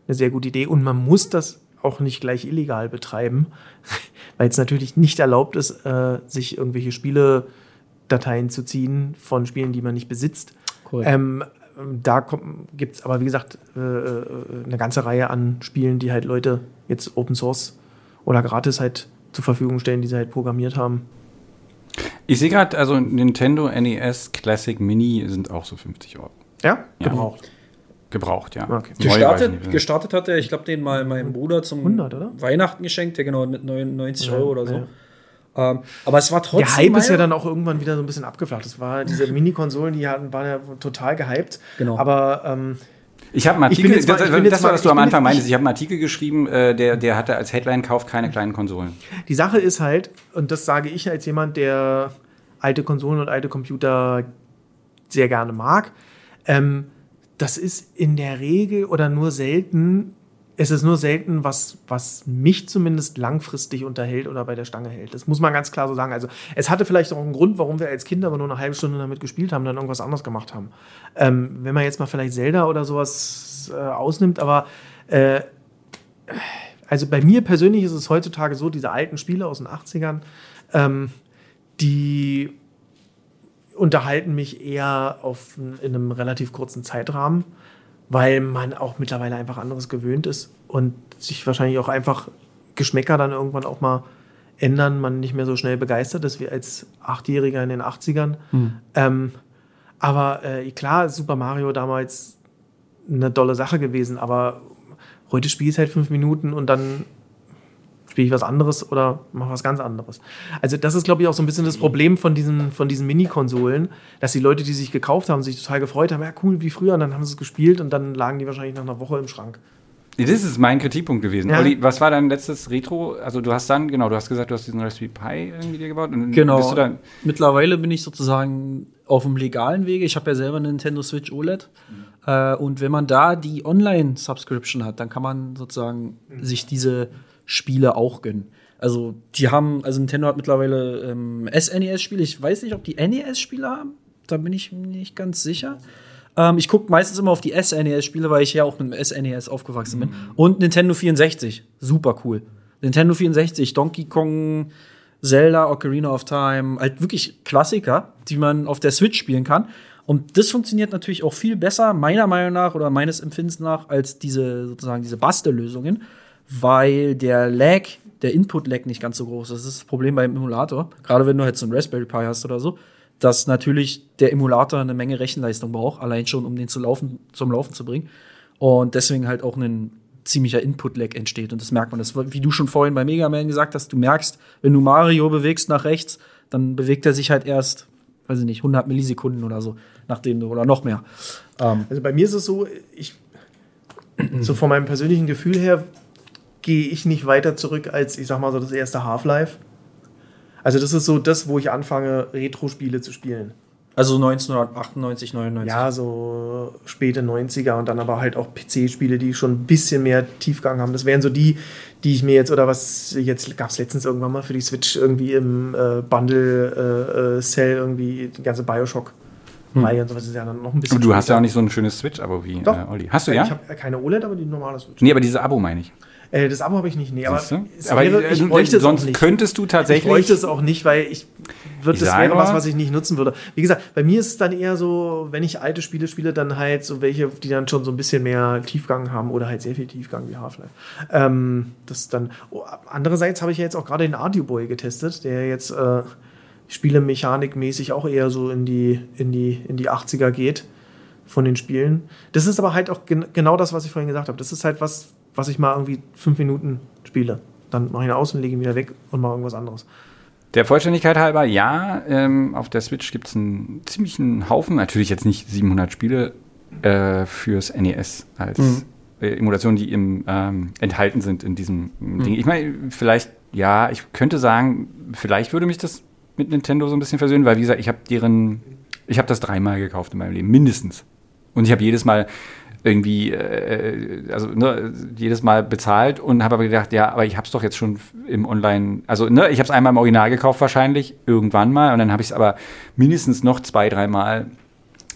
eine sehr gute Idee und man muss das auch nicht gleich illegal betreiben, *laughs* weil es natürlich nicht erlaubt ist, äh, sich irgendwelche Spieledateien zu ziehen von Spielen, die man nicht besitzt. Korrekt. Ähm, da gibt es aber, wie gesagt, äh, äh, eine ganze Reihe an Spielen, die halt Leute jetzt Open Source oder gratis halt zur Verfügung stellen, die sie halt programmiert haben. Ich sehe gerade, also Nintendo NES Classic Mini sind auch so 50 Euro. Ja, Ja. gebraucht. Gebraucht, ja. Okay. Gestartet, gestartet hat er, ich glaube, den mal meinem Bruder zum 100, oder? Weihnachten geschenkt, der genau mit 99 Ja, Euro oder so. ja. Ähm, aber es war trotzdem. Der Hype ist ja dann auch irgendwann wieder so ein bisschen abgeflacht. Das war diese Mini-Konsolen, die hatten, waren ja total gehypt. Genau. Aber ähm, Ich habe einen Ich bin Artikel, jetzt mal- das, das jetzt war, mal- was du am Anfang meintest. Ich habe einen Artikel geschrieben, äh, der, der hatte als Headline Kauft keine kleinen Konsolen. die Sache ist halt, und das sage ich als jemand, der alte Konsolen und alte Computer sehr gerne mag, ähm, das ist in der Regel oder nur selten, es ist nur selten, was, was mich zumindest langfristig unterhält oder bei der Stange hält. Das muss man ganz klar so sagen. Also es hatte vielleicht auch einen Grund, warum wir als Kinder aber nur eine halbe Stunde damit gespielt haben, dann irgendwas anderes gemacht haben. Ähm, wenn man jetzt mal vielleicht Zelda oder sowas äh, ausnimmt, aber äh, also bei mir persönlich ist es heutzutage so, diese alten Spiele aus den 80ern, ähm, die unterhalten mich eher auf, in einem relativ kurzen Zeitrahmen, weil man auch mittlerweile einfach anderes gewöhnt ist und sich wahrscheinlich auch einfach Geschmäcker dann irgendwann auch mal ändern, man nicht mehr so schnell begeistert ist wie als Achtjähriger in den 80ern. Ähm, aber äh, klar, Super Mario damals eine dolle Sache gewesen, aber heute spiele ich halt fünf Minuten und dann spiele ich was anderes oder mache was ganz anderes. Also das ist, glaube ich, auch so ein bisschen das Problem von diesen, von diesen Mini-Konsolen, dass die Leute, die sich gekauft haben, sich total gefreut haben, ja cool, wie früher, und dann haben sie es gespielt und dann lagen die wahrscheinlich nach einer Woche im Schrank. Das ist mein Kritikpunkt gewesen. Ja. Olli, was war dein letztes Retro? Also du hast dann, genau, du hast gesagt, du hast diesen Raspberry Pi irgendwie dir gebaut. Und Genau. Bist du dann, Mittlerweile bin ich sozusagen auf dem legalen Wege. Ich habe ja selber eine Nintendo Switch OLED. Äh, und wenn man da die Online-Subscription hat, dann kann man sozusagen sich diese Spiele auch gönnen. Also die haben, also Nintendo hat mittlerweile ähm, SNES-Spiele. Ich weiß nicht, ob die NES-Spiele haben. Da bin ich mir nicht ganz sicher. Ähm, ich gucke meistens immer auf die SNES-Spiele, weil ich ja auch mit dem SNES aufgewachsen bin. Und Nintendo 64. Super cool. Nintendo 64, Donkey Kong, Zelda, Ocarina of Time, halt wirklich Klassiker, die man auf der Switch spielen kann. Und das funktioniert natürlich auch viel besser, meiner Meinung nach oder meines Empfindens nach, als diese sozusagen diese Bastellösungen, weil der Lag, der Input-Lag nicht ganz so groß ist. Das ist das Problem beim Emulator. Gerade wenn du halt so einen Raspberry Pi hast oder so, dass natürlich der Emulator eine Menge Rechenleistung braucht, allein schon, um den zu laufen, zum Laufen zu bringen. Und deswegen halt auch ein ziemlicher Input-Lag entsteht. Und das merkt man. Das, wie du schon vorhin bei Mega Man gesagt hast, du merkst, wenn du Mario bewegst nach rechts, dann bewegt er sich halt erst, weiß ich nicht, 100 Millisekunden oder so, nachdem du, oder noch mehr. Ähm, Also bei mir ist es so, ich, so von meinem persönlichen Gefühl her, gehe ich nicht weiter zurück als, ich sag mal so, das erste Half-Life. Also das ist so das, wo ich anfange, Retro-Spiele zu spielen. also 1998, 99. Ja, so späte 90er und dann aber halt auch PC-Spiele, die schon ein bisschen mehr Tiefgang haben. Das wären so die, die ich mir jetzt, oder was jetzt gab es letztens irgendwann mal für die Switch irgendwie im äh, Bundle äh, äh, Cell irgendwie die ganze Bioshock-Reihe und sowas ist ja dann noch ein bisschen. Du hast ja auch nicht so ein schönes Switch-Abo wie Doch. äh, Olli. Hast du ja? Ich habe keine OLED, aber die normale Switch. nee, aber diese Abo meine ich. Äh, das Abo habe ich nicht. Nee, aber, aber wäre, äh, ich bräuchte es auch sonst nicht. könntest du Ich tatsächlich. bräuchte es auch nicht, weil ich, Ich das wäre was, was ich nicht nutzen würde. Wie gesagt, bei mir ist es dann eher so, wenn ich alte Spiele spiele, dann halt so welche, die dann schon so ein bisschen mehr Tiefgang haben oder halt sehr viel Tiefgang wie Half-Life. Ähm, das dann. Oh, andererseits habe ich ja jetzt auch gerade den Audio Boy getestet, der jetzt äh, spielemechanikmäßig auch eher so in die, in die, in die 80er geht von den Spielen. Das ist aber halt auch gen genau das, was ich vorhin gesagt habe. Das ist halt was, was ich mal irgendwie fünf Minuten spiele. Dann mache ich ihn aus und lege ihn wieder weg und mache irgendwas anderes. Der Vollständigkeit halber, ja, ähm, auf der Switch gibt es einen ziemlichen Haufen, natürlich jetzt nicht 700 Spiele äh, fürs NES als Mhm. äh, Emulationen, die im, ähm, enthalten sind in diesem Ding. Ich meine, vielleicht, ja, ich könnte sagen, vielleicht würde mich das mit Nintendo so ein bisschen versöhnen, weil wie gesagt, ich habe deren, ich habe das dreimal gekauft in meinem Leben, mindestens. Und ich habe jedes Mal irgendwie, äh, also ne, jedes Mal bezahlt und habe aber gedacht, ja, aber ich habe es doch jetzt schon im Online, also ne, ich habe es einmal im Original gekauft wahrscheinlich, irgendwann mal, und dann habe ich es aber mindestens noch zwei, dreimal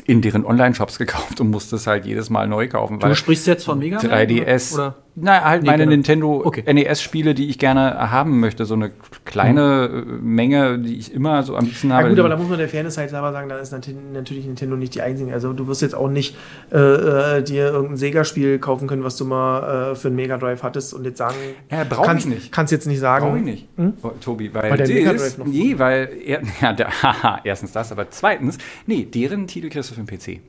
in deren Online-Shops gekauft und musste es halt jedes Mal neu kaufen. Du sprichst jetzt von Mega Man? 3DS. Oder? Na, halt Nee, meine genau. Nintendo Okay. NES-Spiele, die ich gerne haben möchte. So eine kleine äh, Menge, die ich immer so am liebsten Ja habe. gut, aber da muss man der Fairness halt selber sagen, da ist nat- natürlich Nintendo nicht die einzige. Also du wirst jetzt auch nicht äh, äh, dir irgendein Sega-Spiel kaufen können, was du mal äh, für einen Mega Drive hattest und jetzt sagen, Ja, brauch ich kannst, nicht. kannst jetzt nicht sagen. Brauche ich nicht, Hm? oh, Tobi, weil, Weil der Mega ist- Drive noch- nee, weil er, *laughs* ja, der, haha, erstens das, aber zweitens, nee, deren Titel kriegst du für den PC.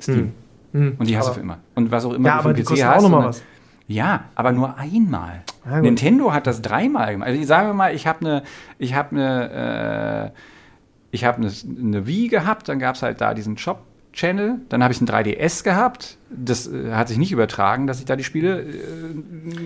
Steam. Hm. Und die hast Aber- du für immer. Und was auch immer Ja, du für den PC hast. auch noch mal was. Ja, aber nur einmal. Ja, gut. Nintendo hat das dreimal gemacht. Also ich sage mal, ich habe eine, ich habe eine, äh, ich habe eine, eine Wii gehabt, dann gab es halt da diesen Shop. Channel, dann habe ich ein 3DS gehabt. Das äh, hat sich nicht übertragen, dass ich da die Spiele äh,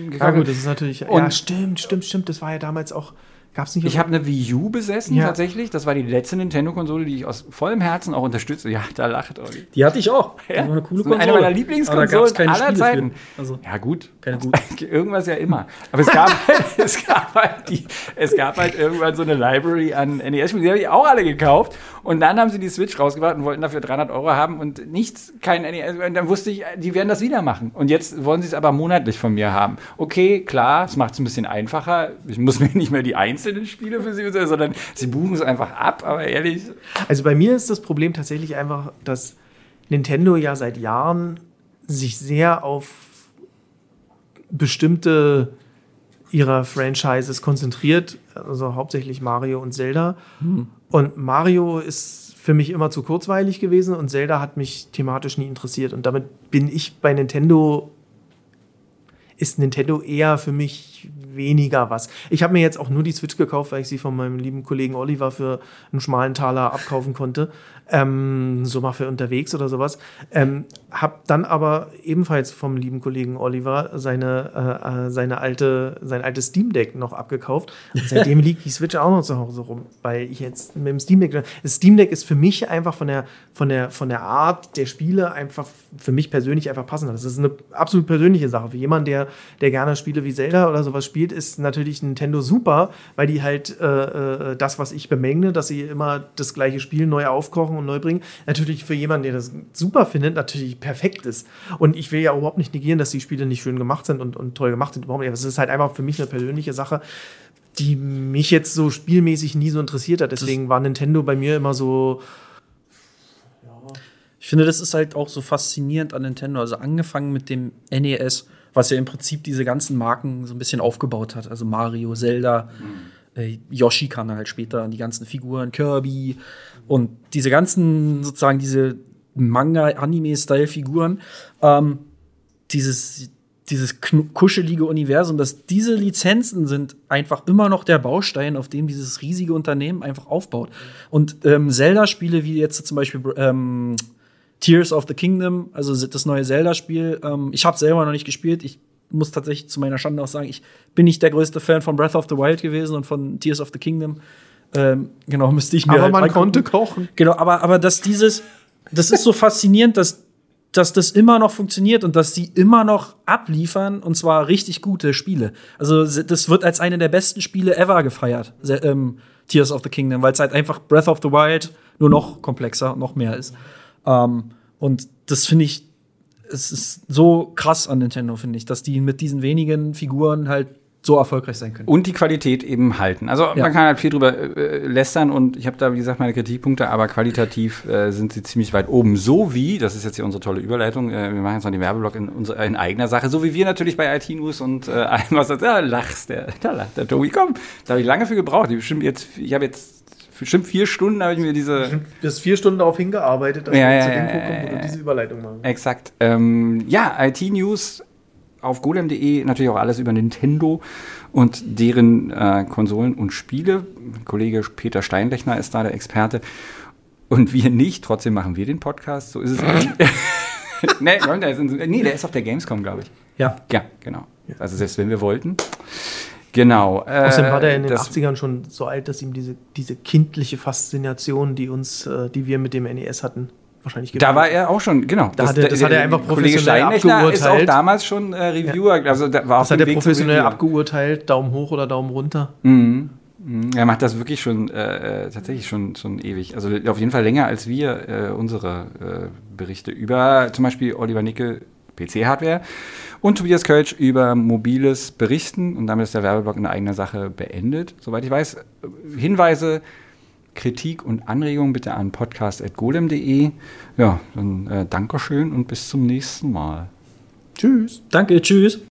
gekauft Ja habe. gut, das ist natürlich. ja, Und- stimmt, stimmt, stimmt. Das war ja damals auch. Gab es nicht. Ich habe eine Wii U besessen, Ja. tatsächlich. Das war die letzte Nintendo-Konsole, die ich aus vollem Herzen auch unterstütze. Ja, da lacht Olli. Die hatte ich auch. Ja, *laughs* Das war eine coole ist eine Konsole. meiner Lieblingskonsolen gab's aller Spiele Zeiten. Also, Ja, gut. keine guten. *laughs* Irgendwas ja immer. Aber es gab, halt, *laughs* es gab, halt, die, es gab halt irgendwann so eine Library an NES-Spielen. Die habe ich auch alle gekauft. Und dann haben sie die Switch rausgebracht und wollten dafür 300 Euro haben und nichts, kein NES. Und dann wusste ich, die werden das wieder machen. Und jetzt wollen sie es aber monatlich von mir haben. Okay, klar, es macht es ein bisschen einfacher. Ich muss *laughs* mir nicht mehr die einzelnen Spiele für sie, sondern sie buchen es einfach ab. Aber ehrlich, Also bei mir ist das Problem tatsächlich einfach, dass Nintendo ja seit Jahren sich sehr auf bestimmte ihrer Franchises konzentriert, also hauptsächlich Mario und Zelda. Und Mario ist für mich immer zu kurzweilig gewesen und Zelda hat mich thematisch nie interessiert. Und damit bin ich bei Nintendo, ist Nintendo eher für mich weniger was. Ich habe mir jetzt auch nur die Switch gekauft, weil ich sie von meinem lieben Kollegen Oliver für einen schmalen Taler abkaufen konnte. Ähm, so mal für unterwegs oder sowas. Ähm, hab dann aber ebenfalls vom lieben Kollegen Oliver seine, äh, äh, seine alte, sein altes Steam Deck noch abgekauft. Und seitdem *laughs* liegt die Switch auch noch zu Hause rum, weil ich jetzt mit dem Steam Deck. Das Steam Deck ist für mich einfach von der, von der, von der Art der Spiele einfach für mich persönlich einfach passender. Das ist eine absolut persönliche Sache. Für jemanden, der der gerne Spiele wie Zelda oder sowas spielt, ist natürlich Nintendo super, weil die halt äh, äh, das, was ich bemängle, dass sie immer das gleiche Spiel neu aufkochen und neu bringen, natürlich für jemanden, der das super findet, natürlich perfekt ist. Und ich will ja überhaupt nicht negieren, dass die Spiele nicht schön gemacht sind und, und toll gemacht sind. Überhaupt nicht. Es ist halt einfach für mich eine persönliche Sache die mich jetzt so spielmäßig nie so interessiert hat. Deswegen das war Nintendo bei mir immer so. Ich finde, das ist halt auch so faszinierend an Nintendo. Also angefangen mit dem NES, was ja im Prinzip diese ganzen Marken so ein bisschen aufgebaut hat. Also Mario, Zelda, mhm. äh, Yoshi kam halt später, die ganzen Figuren, Kirby und diese ganzen, sozusagen diese Manga-Anime-Style-Figuren. Ähm, dieses dieses kuschelige Universum, dass diese Lizenzen sind einfach immer noch der Baustein, auf dem dieses riesige Unternehmen einfach aufbaut. Und ähm, Zelda-Spiele wie jetzt zum Beispiel ähm, Tears of the Kingdom, also das neue Zelda-Spiel, ähm, ich habe selber noch nicht gespielt. Ich muss tatsächlich zu meiner Schande auch sagen, ich bin nicht der größte Fan von Breath of the Wild gewesen und von Tears of the Kingdom. Ähm, genau, *laughs* müsste ich mir. Aber halt man konnte kochen. Genau, aber, aber dass dieses, das ist so faszinierend, dass dass das immer noch funktioniert und dass sie immer noch abliefern und zwar richtig gute Spiele. Also das wird als eine der besten Spiele ever gefeiert, ähm, Tears of the Kingdom, weil es halt einfach Breath of the Wild nur noch komplexer, noch mehr ist. Ähm, und das finde ich, es ist so krass an Nintendo, finde ich, dass die mit diesen wenigen Figuren halt so erfolgreich sein können. Und die Qualität eben halten. Also ja. man kann halt viel drüber äh, lästern und ich habe da, wie gesagt, meine Kritikpunkte, aber qualitativ äh, sind sie ziemlich weit oben. So wie, das ist jetzt hier unsere tolle Überleitung, äh, wir machen jetzt noch den Werbeblock in, unserer, in eigener Sache, so wie wir natürlich bei IT News und äh, allem, was da lachst, der, da lacht der Tobi, komm, da habe ich lange für gebraucht. Ich, bestimmt jetzt, ich habe jetzt bestimmt vier Stunden habe ich mir diese. Du hast vier Stunden darauf hingearbeitet, dass ja, wir ja, zu dem Punkt kommen, wo du diese Überleitung machst. Exakt. Ähm, ja, IT-News auf golem.de natürlich auch alles über Nintendo und deren äh, Konsolen und Spiele. Kollege Peter Steinlechner ist da der Experte. Und wir nicht, trotzdem machen wir den Podcast. So ist es. *laughs* nee, der ist, nee, der ist auf der Gamescom, glaube ich. Ja. Ja, genau. Also selbst wenn wir wollten. Genau. Äh, Außerdem war der in den 80ern schon so alt, dass ihm diese, diese kindliche Faszination, die uns, äh, die wir mit dem NES hatten, wahrscheinlich Da war er auch schon, genau. Da das, hat er, das hat er einfach professionell abgeurteilt. ist auch damals schon äh, Reviewer, ja. also da war Das hat er professionell abgeurteilt, Daumen hoch oder Daumen runter. Mhm. mhm. Er macht das wirklich schon äh, äh, tatsächlich schon, schon ewig. Also auf jeden Fall länger als wir äh, unsere äh, Berichte über zum Beispiel Oliver Nickel, PC-Hardware und Tobias Kölsch über mobiles Berichten. Und damit ist der Werbeblock in eigener Sache beendet. Soweit ich weiß, Hinweise Kritik und Anregungen bitte an podcast.golem.de. Ja, dann äh, Dankeschön und bis zum nächsten Mal. Tschüss. Danke, tschüss.